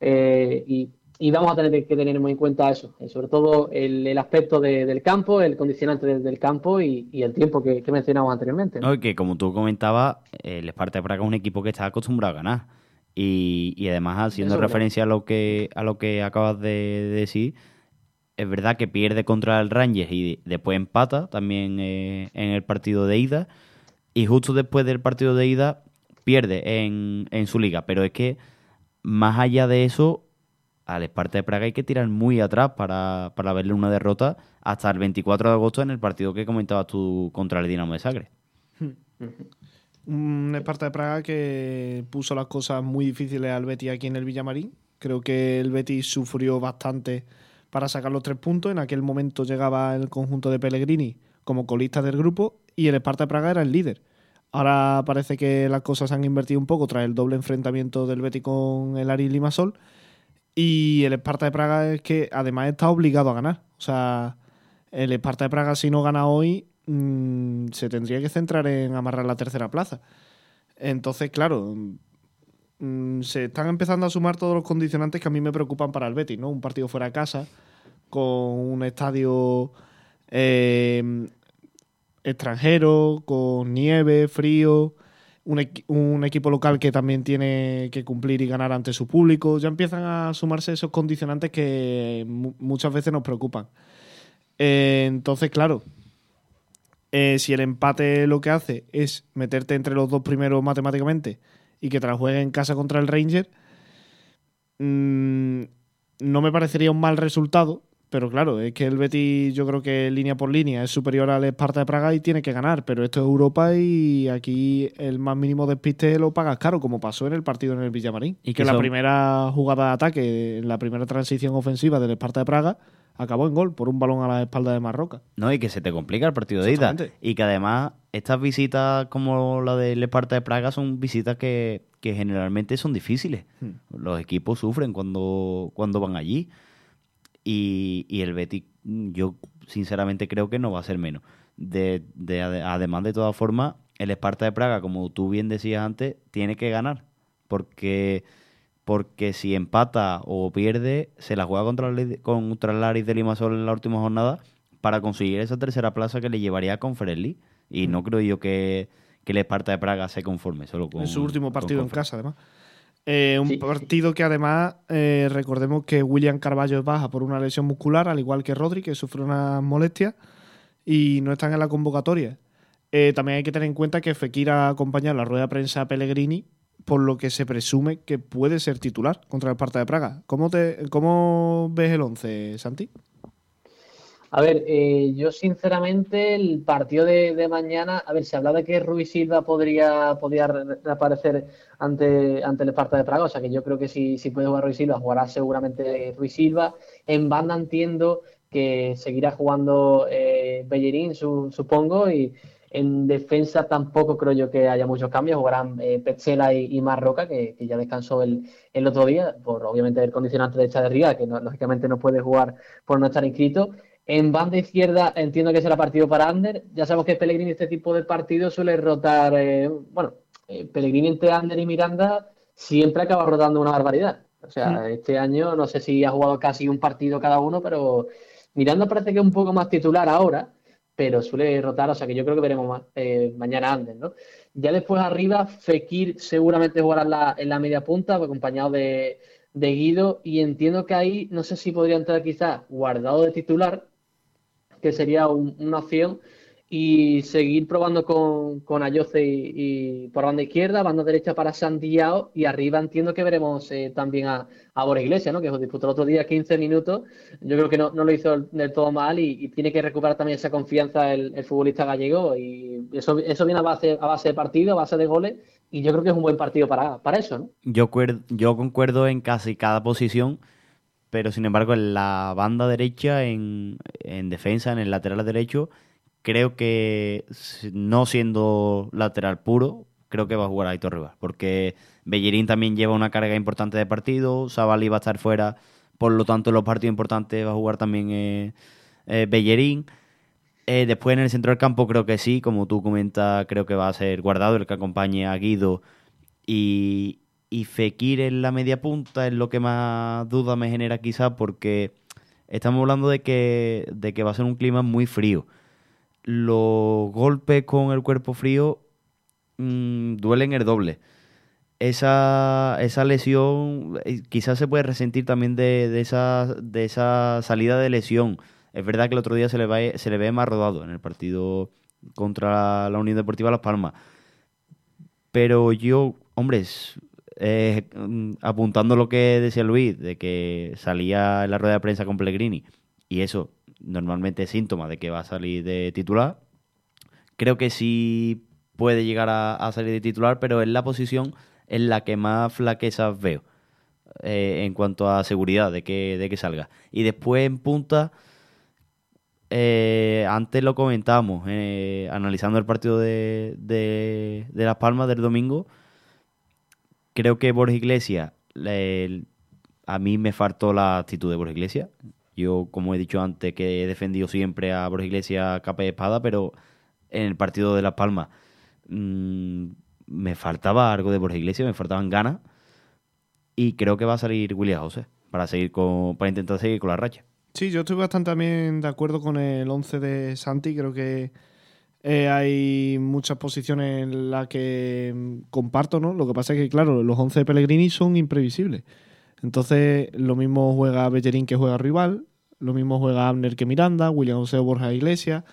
Eh, y, vamos a tener que tener muy en cuenta eso, eh, sobre todo el, aspecto del campo, el condicionante del, campo y, el tiempo que, mencionamos anteriormente. ¿no? que como tú comentabas, el Esparta de Praga es un equipo que está acostumbrado a ganar y, además, haciendo referencia a lo que a lo que acabas de, decir, es verdad que pierde contra el Rangers y después empata también eh, en el partido de ida. Y justo después del partido de ida pierde en, en su liga. Pero es que, más allá de eso, al Esparta de Praga hay que tirar muy atrás para, para verle una derrota hasta el 24 de agosto en el partido que comentabas tú contra el Dinamo de Sagre. [LAUGHS] Un Esparta de Praga que puso las cosas muy difíciles al Betis aquí en el Villamarín. Creo que el Betis sufrió bastante para sacar los tres puntos. En aquel momento llegaba el conjunto de Pellegrini como colista del grupo y el Esparta de Praga era el líder. Ahora parece que las cosas se han invertido un poco tras el doble enfrentamiento del Betis con el Ari Limasol. Y el Esparta de Praga es que además está obligado a ganar. O sea, el Esparta de Praga si no gana hoy Mm, se tendría que centrar en amarrar la tercera plaza. Entonces, claro, mm, se están empezando a sumar todos los condicionantes que a mí me preocupan para el Betis, ¿no? Un partido fuera de casa, con un estadio eh, extranjero, con nieve, frío, un, equipo local que también tiene que cumplir y ganar ante su público. Ya empiezan a sumarse esos condicionantes que muchas veces nos preocupan. Eh, entonces, claro, eh, si el empate lo que hace es meterte entre los dos primeros matemáticamente y que te la juegue en casa contra el Ranger, mm, no me parecería un mal resultado. Pero claro, es que el Betis yo creo que línea por línea es superior al Esparta de Praga y tiene que ganar. Pero esto es Europa y aquí el más mínimo despiste lo pagas caro, como pasó en el partido en el Villamarín. Y que la primera jugada de ataque, en la primera transición ofensiva del Esparta de Praga, acabó en gol por un balón a la espalda de Marroca. No, y que se te complica el partido de ida. Y que además estas visitas como la del Esparta de Praga son visitas que, generalmente son difíciles. Hmm. Los equipos sufren cuando, cuando van allí. Y, el Betis, yo sinceramente creo que no va a ser menos. De, de, además, de todas formas, el Esparta de Praga, como tú bien decías antes, tiene que ganar. Porque porque si empata o pierde, se la juega contra, el, contra el de Limasol en la última jornada para conseguir esa tercera plaza que le llevaría a Conference Y no creo yo que, que el Esparta de Praga se conforme solo con. En su último partido en casa, además. Eh, un partido que además, eh, recordemos que William Carballo es baja por una lesión muscular, al igual que Rodri, que sufre una molestia y no están en la convocatoria. Eh, también hay que tener en cuenta que Fekir ha acompañado la rueda de prensa a Pellegrini por lo que se presume que puede ser titular contra el Esparta de Praga. ¿Cómo, te, cómo ves el 11, Santi? A ver, eh, yo sinceramente el partido de, mañana, a ver, se habla de que Ruiz Silva podría, podría reaparecer ante, ante el Esparta de Praga, o sea que yo creo que si, si puede jugar Ruiz Silva, jugará seguramente Ruiz Silva. En banda entiendo que seguirá jugando eh, Bellerín, supongo, y, en defensa tampoco creo yo que haya muchos cambios. Jugarán eh, Petzela y, Marroca, que, ya descansó el, el, otro día, por obviamente el condicionante de Chaderría, que lógicamente no puede jugar por no estar inscrito. En banda izquierda entiendo que será partido para Ander. Ya sabemos que Pellegrini este tipo de partidos suele rotar, eh, bueno, eh, Pellegrini entre Ander y Miranda siempre acaba rotando una barbaridad. O sea, este año no sé si ha jugado casi un partido cada uno, pero Miranda parece que es un poco más titular ahora, pero suele rotar, o sea que yo creo que veremos eh, mañana antes, ¿no? Ya después arriba, Fekir seguramente jugará en la, media punta, acompañado de, de Guido, y entiendo que ahí, no sé si podría entrar quizás guardado de titular, que sería una opción, y seguir probando con, con Ayoce y, por banda izquierda, banda derecha para Santiago y arriba entiendo que veremos eh, también a, a Iglesias, ¿no? que disputó el otro día 15 minutos. Yo creo que no, no lo hizo del todo mal y, tiene que recuperar también esa confianza el, futbolista gallego y eso, eso viene a base, a base de partido, a base de goles y yo creo que es un buen partido para, para eso. ¿no? Yo, yo concuerdo en casi cada posición pero sin embargo en la banda derecha, en, en defensa, en el lateral derecho, creo que no siendo lateral puro, creo que va a jugar Aitor Rivas, porque Bellerín también lleva una carga importante de partido, Sabali va a estar fuera, por lo tanto en los partidos importantes va a jugar también eh, eh, Bellerín. Eh, después en el centro del campo creo que sí, como tú comentas, creo que va a ser guardado el que acompañe a Guido y, y Fekir en la media punta es lo que más duda me genera quizá porque estamos hablando de que, de que va a ser un clima muy frío los golpes con el cuerpo frío mm, duelen el doble. Esa, esa lesión eh, quizás se puede resentir también de, esa, de esa salida de lesión. Es verdad que el otro día se le, va, se le ve más rodado en el partido contra la Unión Deportiva Las Palmas. Pero yo, hombre, eh, apuntando lo que decía Luis, de que salía en la rueda de prensa con Pellegrini, y eso normalmente síntoma de que va a salir de titular. Creo que sí puede llegar a, salir de titular, pero es la posición en la que más flaquezas veo eh, en cuanto a seguridad de que, de que salga. Y después en punta, eh, antes lo comentamos, eh, analizando el partido de, de, Las Palmas del domingo, creo que Borja Iglesias, a mí me faltó la actitud de Borja Iglesias. Yo, como he dicho antes, que he defendido siempre a Borja Iglesias capa y espada, pero en el partido de Las Palmas mm, me faltaba algo de Borja Iglesias, me faltaban ganas. Y creo que va a salir William José para, seguir con, para intentar seguir con la racha. Sí, yo estoy bastante también de acuerdo con el 11 de Santi. Creo que eh, hay muchas posiciones en las que mm, comparto, ¿no? Lo que pasa es que, claro, los 11 de Pellegrini son imprevisibles. Entonces, lo mismo juega Bellerín que juega rival, lo mismo juega Abner que Miranda, William José Borja Iglesias.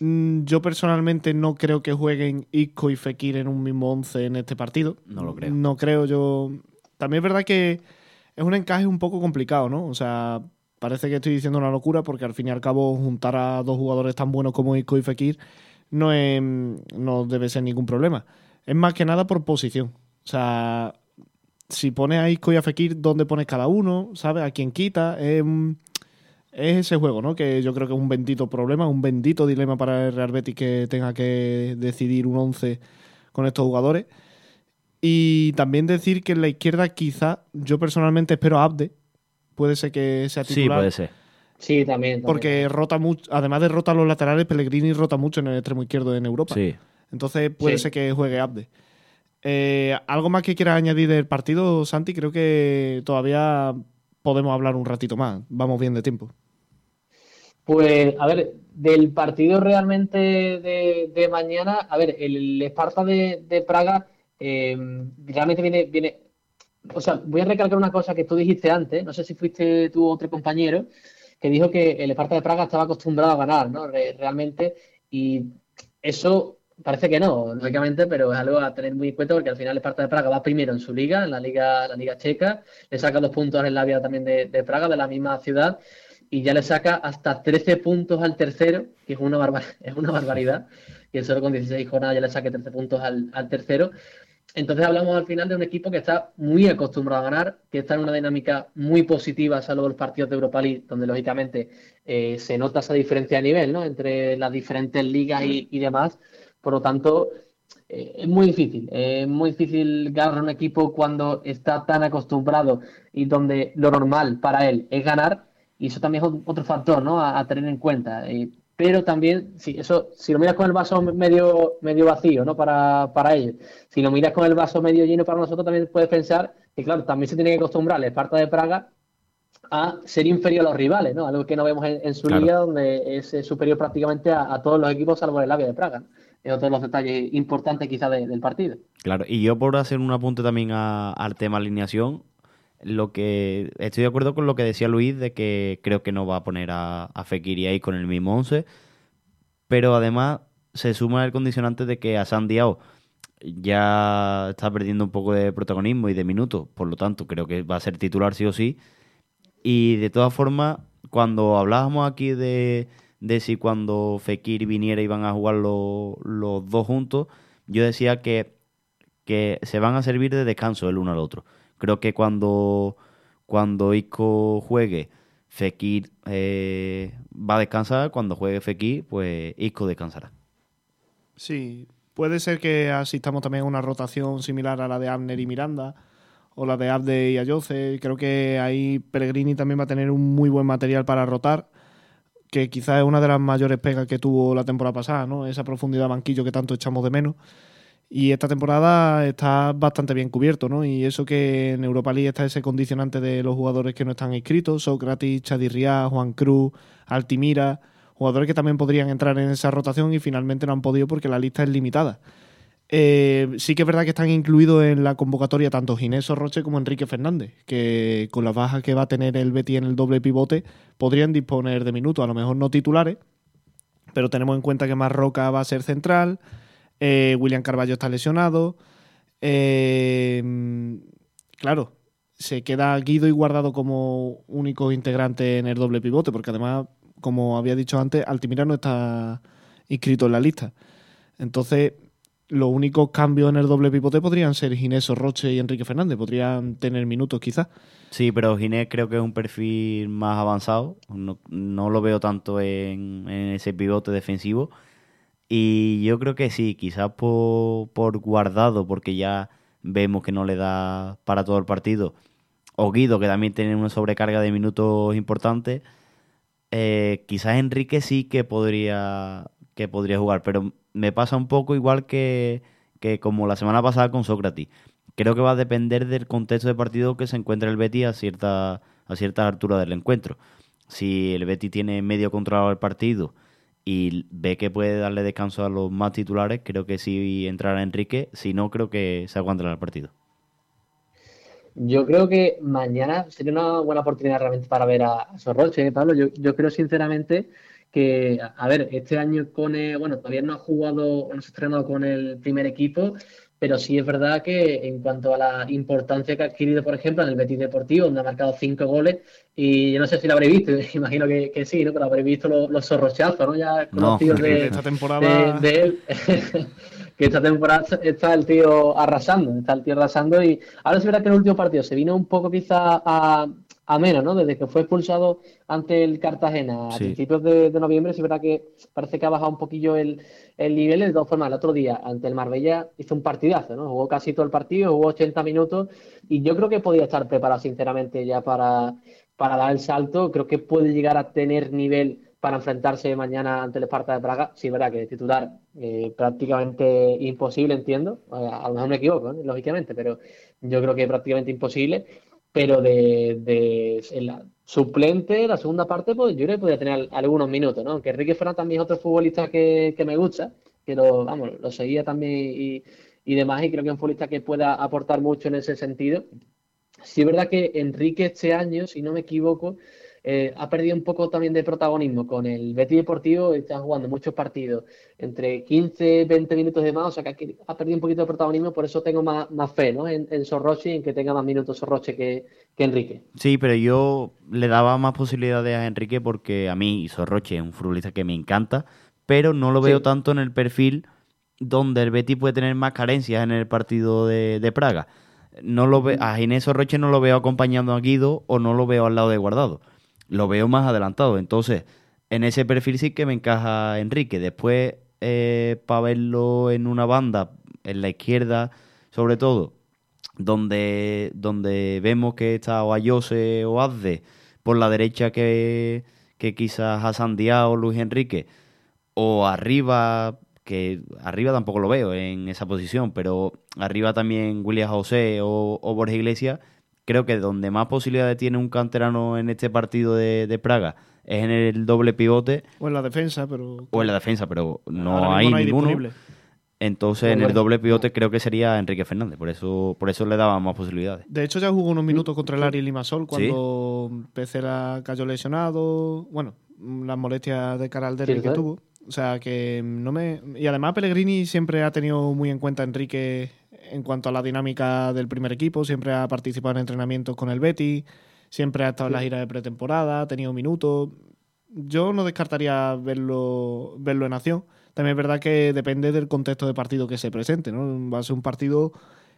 Mm, yo personalmente no creo que jueguen Isco y Fekir en un mismo once en este partido. No lo creo. No creo yo. También es verdad que es un encaje un poco complicado, ¿no? O sea, parece que estoy diciendo una locura porque al fin y al cabo juntar a dos jugadores tan buenos como Isco y Fekir no, no debe ser ningún problema. Es más que nada por posición. O sea, si pones a Isco y a Fekir, ¿dónde pones cada uno? ¿Sabes? ¿A quién quita? Es, ese juego, ¿no? Que yo creo que es un bendito problema, un bendito dilema para el Real Betis que tenga que decidir un 11 con estos jugadores. Y también decir que en la izquierda quizá yo personalmente espero a Abde. Puede ser que sea titular. Sí, puede ser. Sí, también, Porque rota mucho, además de rota los laterales, Pellegrini rota mucho en el extremo izquierdo en Europa. Sí. Entonces puede ser que juegue Abde. Eh, ¿Algo más que quieras añadir del partido, Santi? Creo que todavía podemos hablar un ratito más. Vamos bien de tiempo. Pues, a ver, del partido realmente de, mañana, a ver, el Esparta de, Praga eh, realmente viene, viene. O sea, voy a recalcar una cosa que tú dijiste antes, no sé si fuiste tú o otro compañero, que dijo que el Esparta de Praga estaba acostumbrado a ganar, ¿no? Realmente, y eso Parece que no, lógicamente, pero es algo a tener muy en cuenta porque al final Esparta de Praga va primero en su liga, en la liga, la liga checa, le saca dos puntos en la vida también de, Praga, de la misma ciudad, y ya le saca hasta 13 puntos al tercero, que es una, [LAUGHS] es una barbaridad, que solo con 16 jornadas ya le saque 13 puntos al, tercero. Entonces hablamos al final de un equipo que está muy acostumbrado a ganar, que está en una dinámica muy positiva, salvo los partidos de Europa League, donde lógicamente eh, se nota esa diferencia de nivel ¿no? entre las diferentes ligas y, y demás. Por lo tanto, eh, es muy difícil. Es muy difícil ganar un equipo cuando está tan acostumbrado y donde lo normal para él es ganar. Y eso también es otro factor ¿no? a, tener en cuenta. Eh, pero también, si, eso, si lo miras con el vaso medio, medio vacío ¿no? para, para ellos, si lo miras con el vaso medio lleno para nosotros, también puedes pensar que, claro, también se tiene que acostumbrar el Esparta de Praga a ser inferior a los rivales, ¿no? Algo que no vemos en, su liga, donde es superior prácticamente a, todos los equipos salvo el Avia de Praga. Es otro de los detalles importantes quizás del partido. Claro, y yo por hacer un apunte también al tema alineación, lo que estoy de acuerdo con lo que decía Luis de que creo que no va a poner a, a ahí con el mismo 11, pero además se suma el condicionante de que a San Diao ya está perdiendo un poco de protagonismo y de minutos, por lo tanto creo que va a ser titular sí o sí. Y de todas formas, cuando hablábamos aquí de, de si cuando Fekir viniera iban a jugar los, los dos juntos, yo decía que, que se van a servir de descanso el uno al otro. Creo que cuando, cuando Isco juegue, Fekir eh, va a descansar, cuando juegue Fekir, pues Isco descansará. Sí, puede ser que asistamos también a una rotación similar a la de Abner y Miranda o la de Abde y Ayoce. Creo que ahí Pellegrini también va a tener un muy buen material para rotar, que quizás es una de las mayores pegas que tuvo la temporada pasada, ¿no? Esa profundidad banquillo que tanto echamos de menos. Y esta temporada está bastante bien cubierto, ¿no? Y eso que en Europa League está ese condicionante de los jugadores que no están inscritos, Sócrates, Chadirriá, Juan Cruz, Altimira, jugadores que también podrían entrar en esa rotación y finalmente no han podido porque la lista es limitada. Eh, sí que es verdad que están incluidos en la convocatoria tanto Ginés Roche como Enrique Fernández, que con las bajas que va a tener el Betty en el doble pivote podrían disponer de minutos, a lo mejor no titulares, pero tenemos en cuenta que Marroca va a ser central, eh, William Carballo está lesionado, eh, claro, se queda Guido y Guardado como único integrante en el doble pivote, porque además, como había dicho antes, Altimira no está inscrito en la lista. Entonces, los únicos cambios en el doble pivote podrían ser Ginés Roche y Enrique Fernández, podrían tener minutos quizás. Sí, pero Ginés creo que es un perfil más avanzado, no, lo veo tanto en, ese pivote defensivo. Y yo creo que sí, quizás por, por guardado, porque ya vemos que no le da para todo el partido. O Guido, que también tiene una sobrecarga de minutos importante. Eh, quizás Enrique sí que podría, que podría jugar, pero me pasa un poco igual que, como la semana pasada con Sócrates. Creo que va a depender del contexto de partido que se encuentre el Betty a cierta, a cierta altura del encuentro. Si el Betty tiene medio controlado el partido y ve que puede darle descanso a los más titulares, creo que sí entrará Enrique. Si no, creo que se aguantará el partido. Yo creo que mañana sería una buena oportunidad realmente para ver a, Sorroche, ¿eh, Pablo. Yo, yo creo sinceramente que, a ver, este año con el, bueno, todavía no ha jugado, no se ha estrenado con el primer equipo, pero sí es verdad que en cuanto a la importancia que ha adquirido, por ejemplo, en el Betis Deportivo, donde ha marcado cinco goles, y yo no sé si lo habréis visto, [LAUGHS] imagino que, sí, ¿no? Pero habréis visto los, los zorrochazos, ¿no? Ya conocidos de, esta temporada... de, él. [LAUGHS] que esta temporada está el tío arrasando, está el tío arrasando, y ahora es verdad que en el último partido se vino un poco quizá a a menos, ¿no? Desde que fue expulsado ante el Cartagena a principios de, noviembre, sí es verdad que parece que ha bajado un poquillo el, nivel. De todas formas, el otro día ante el Marbella hizo un partidazo, ¿no? Jugó casi todo el partido, jugó 80 minutos y yo creo que podía estar preparado, sinceramente, ya para, para dar el salto. Creo que puede llegar a tener nivel para enfrentarse mañana ante el Esparta de Praga. Sí, verdad que titular eh, prácticamente imposible, entiendo. A, lo mejor me equivoco, lógicamente, pero yo creo que prácticamente imposible pero de, de la suplente, la segunda parte, pues yo creo que podría tener algunos minutos, ¿no? Aunque Enrique Fernández también es otro futbolista que, me gusta, que lo, vamos, lo seguía también y, y demás, y creo que es un futbolista que pueda aportar mucho en ese sentido. Sí es verdad que Enrique este año, si no me equivoco, eh, ha perdido un poco también de protagonismo con el Betis Deportivo, está jugando muchos partidos entre 15, 20 minutos de más, o sea que ha perdido un poquito de protagonismo, por eso tengo más, fe ¿no? en, en Sorroche y en que tenga más minutos Sorroche que, que Enrique. Sí, pero yo le daba más posibilidades a Enrique porque a mí Sorroche es un futbolista que me encanta, pero no lo veo tanto en el perfil donde el Betis puede tener más carencias en el partido de, Praga. No lo ve, a Ginés Sorroche no lo veo acompañando a Guido o no lo veo al lado de Guardado lo veo más adelantado. Entonces, en ese perfil sí que me encaja Enrique. Después, eh, para verlo en una banda, en la izquierda, sobre todo, donde, donde vemos que está o Ayose o Azde, por la derecha que, que quizás Hassan Díaz o Luis Enrique, o arriba, que arriba tampoco lo veo en esa posición, pero arriba también William José o, o Borges Iglesias, creo que donde más posibilidades tiene un canterano en este partido de, Praga es en el doble pivote. O en la defensa, pero. O en la defensa, pero no hay, ninguno. Entonces, en el doble pivote creo que sería Enrique Fernández, por eso por eso le daba más posibilidades. De hecho, ya jugó unos minutos contra el Ari Limasol cuando Pecera cayó lesionado. Bueno, las molestias de cara al derby que tuvo. O sea, que no me. Y además, Pellegrini siempre ha tenido muy en cuenta a Enrique en cuanto a la dinámica del primer equipo, siempre ha participado en entrenamientos con el Betty, siempre ha estado en la gira de pretemporada, ha tenido minutos. Yo no descartaría verlo, verlo en acción. También es verdad que depende del contexto de partido que se presente, ¿no? Va a ser un partido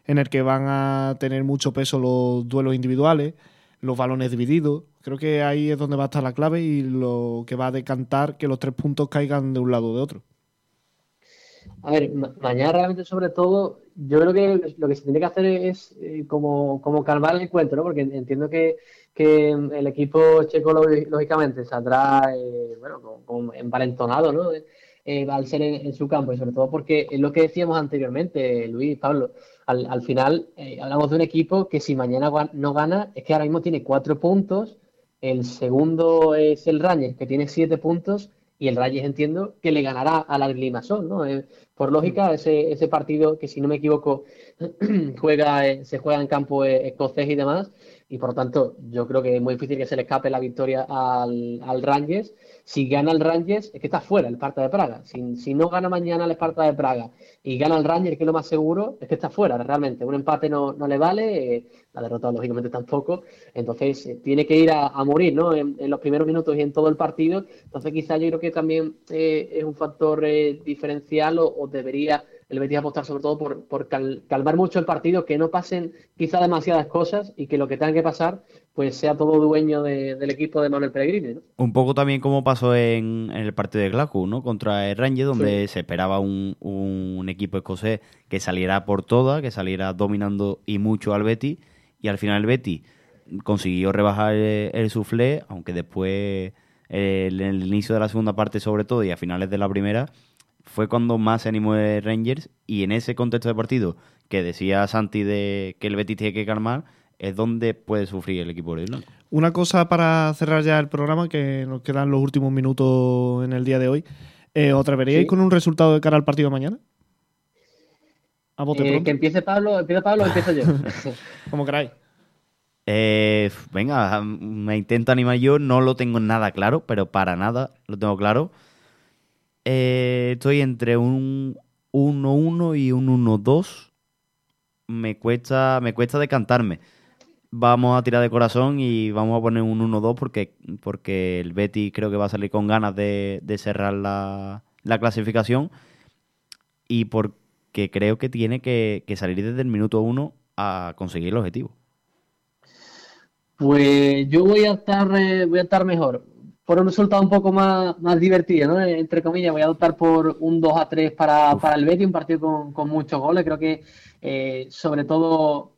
en el que van a tener mucho peso los duelos individuales, los balones divididos. Creo que ahí es donde va a estar la clave y lo que va a decantar que los tres puntos caigan de un lado o de otro. A ver, mañana realmente sobre todo, yo creo que lo que se tiene que hacer es eh, como, como calmar el encuentro, ¿no? porque entiendo que, que el equipo checo lógicamente saldrá eh, bueno, como, emparentonado, ¿no? Eh, al ser en, su campo y sobre todo porque es lo que decíamos anteriormente, Luis, Pablo, al, al final hablamos de un equipo que si mañana no gana, es que ahora mismo tiene cuatro puntos, el segundo es el Rangers que tiene siete puntos y el Reyes entiendo que le ganará al Limassol, ¿no? Eh, por lógica, ese, ese partido que si no me equivoco [CLEARS THROAT] juega, eh, se juega en campo eh, escocés y demás, y por lo tanto yo creo que es muy difícil que se le escape la victoria al, al Rangers. Si gana el Rangers, es que está fuera el Esparta de Praga. Si, si, no gana mañana el Esparta de Praga y gana el Rangers, que es lo más seguro, es que está fuera realmente. Un empate no, no le vale, eh, la derrota lógicamente tampoco. Entonces eh, tiene que ir a, morir ¿no? En, los primeros minutos y en todo el partido. Entonces quizá yo creo que también eh, es un factor diferencial o, o debería el Betis apostar sobre todo por, por calmar mucho el partido, que no pasen quizá demasiadas cosas y que lo que tenga que pasar pues sea todo dueño del equipo de Manuel Pellegrini. Un poco también como pasó en, el partido de Glasgow, ¿no? Contra el Rangers, donde se esperaba un, un, equipo escocés que saliera por toda, que saliera dominando y mucho al Betis, y al final el Betis consiguió rebajar el, el soufflé, aunque después en el inicio de la segunda parte sobre todo y a finales de la primera fue cuando más se animó el Rangers y en ese contexto de partido que decía Santi de que el Betis tiene que calmar es donde puede sufrir el equipo de Blanco. Una cosa para cerrar ya el programa, que nos quedan los últimos minutos en el día de hoy. Eh, ¿Os atreveríais con un resultado de cara al partido de mañana? A bote eh, que empiece Pablo, empieza Pablo o empiezo yo. [LAUGHS] Como queráis. Eh, venga, me intento animar yo, no lo tengo nada claro, pero para nada lo tengo claro. Eh, estoy entre un 1-1 y un 1-2. Me cuesta, me cuesta decantarme. Vamos a tirar de corazón y vamos a poner un 1-2 porque, porque el Betty creo que va a salir con ganas de, cerrar la, clasificación y porque creo que tiene que, salir desde el minuto 1 a conseguir el objetivo. Pues yo voy a estar, eh, voy a estar mejor por un resultado un poco más, más divertido, ¿no? Entre comillas, voy a optar por un 2 a 3 para, para el Betis, un partido con, con muchos goles. Creo que, eh, sobre todo,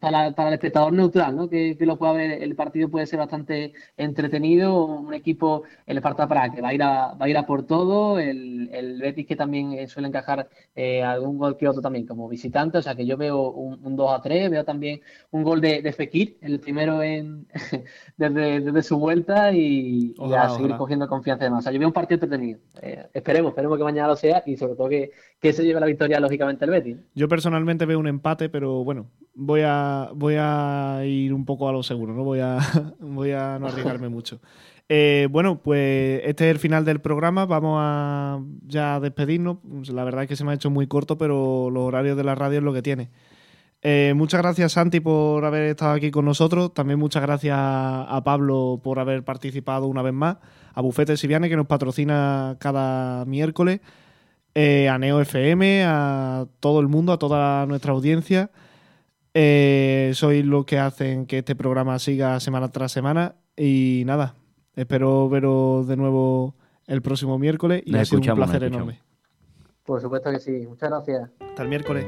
para, para, el espectador neutral, ¿no? Que, lo pueda ver, el partido puede ser bastante entretenido. Un equipo, el Esparta Praga, que va a ir a, va a, ir a por todo. El, el Betis, que también eh, suele encajar eh, algún gol que otro también como visitante. O sea que yo veo un, 2 a 3. Veo también un gol de, de Fekir, el primero en, [LAUGHS] desde, desde su vuelta y, a seguir cogiendo confianza de más. O sea, yo veo un partido entretenido. Eh, esperemos, esperemos que mañana lo sea y sobre todo que, que se lleve la victoria, lógicamente, el Betis. Yo personalmente veo un empate, pero bueno voy a, voy a ir un poco a lo seguro, no voy a, [LAUGHS] voy a no arriesgarme mucho. Eh, bueno, pues este es el final del programa. Vamos a ya despedirnos. La verdad es que se me ha hecho muy corto, pero los horarios de la radio es lo que tiene. Eh, muchas gracias, Santi, por haber estado aquí con nosotros. También muchas gracias a Pablo por haber participado una vez más. A Bufete Siviane, que nos patrocina cada miércoles. Eh, a Neo FM, a todo el mundo, a toda nuestra audiencia. Eh, sois los que hacen que este programa siga semana tras semana. Y nada, espero veros de nuevo el próximo miércoles y ha sido un placer enorme. Por supuesto que sí. Muchas gracias. Hasta el miércoles.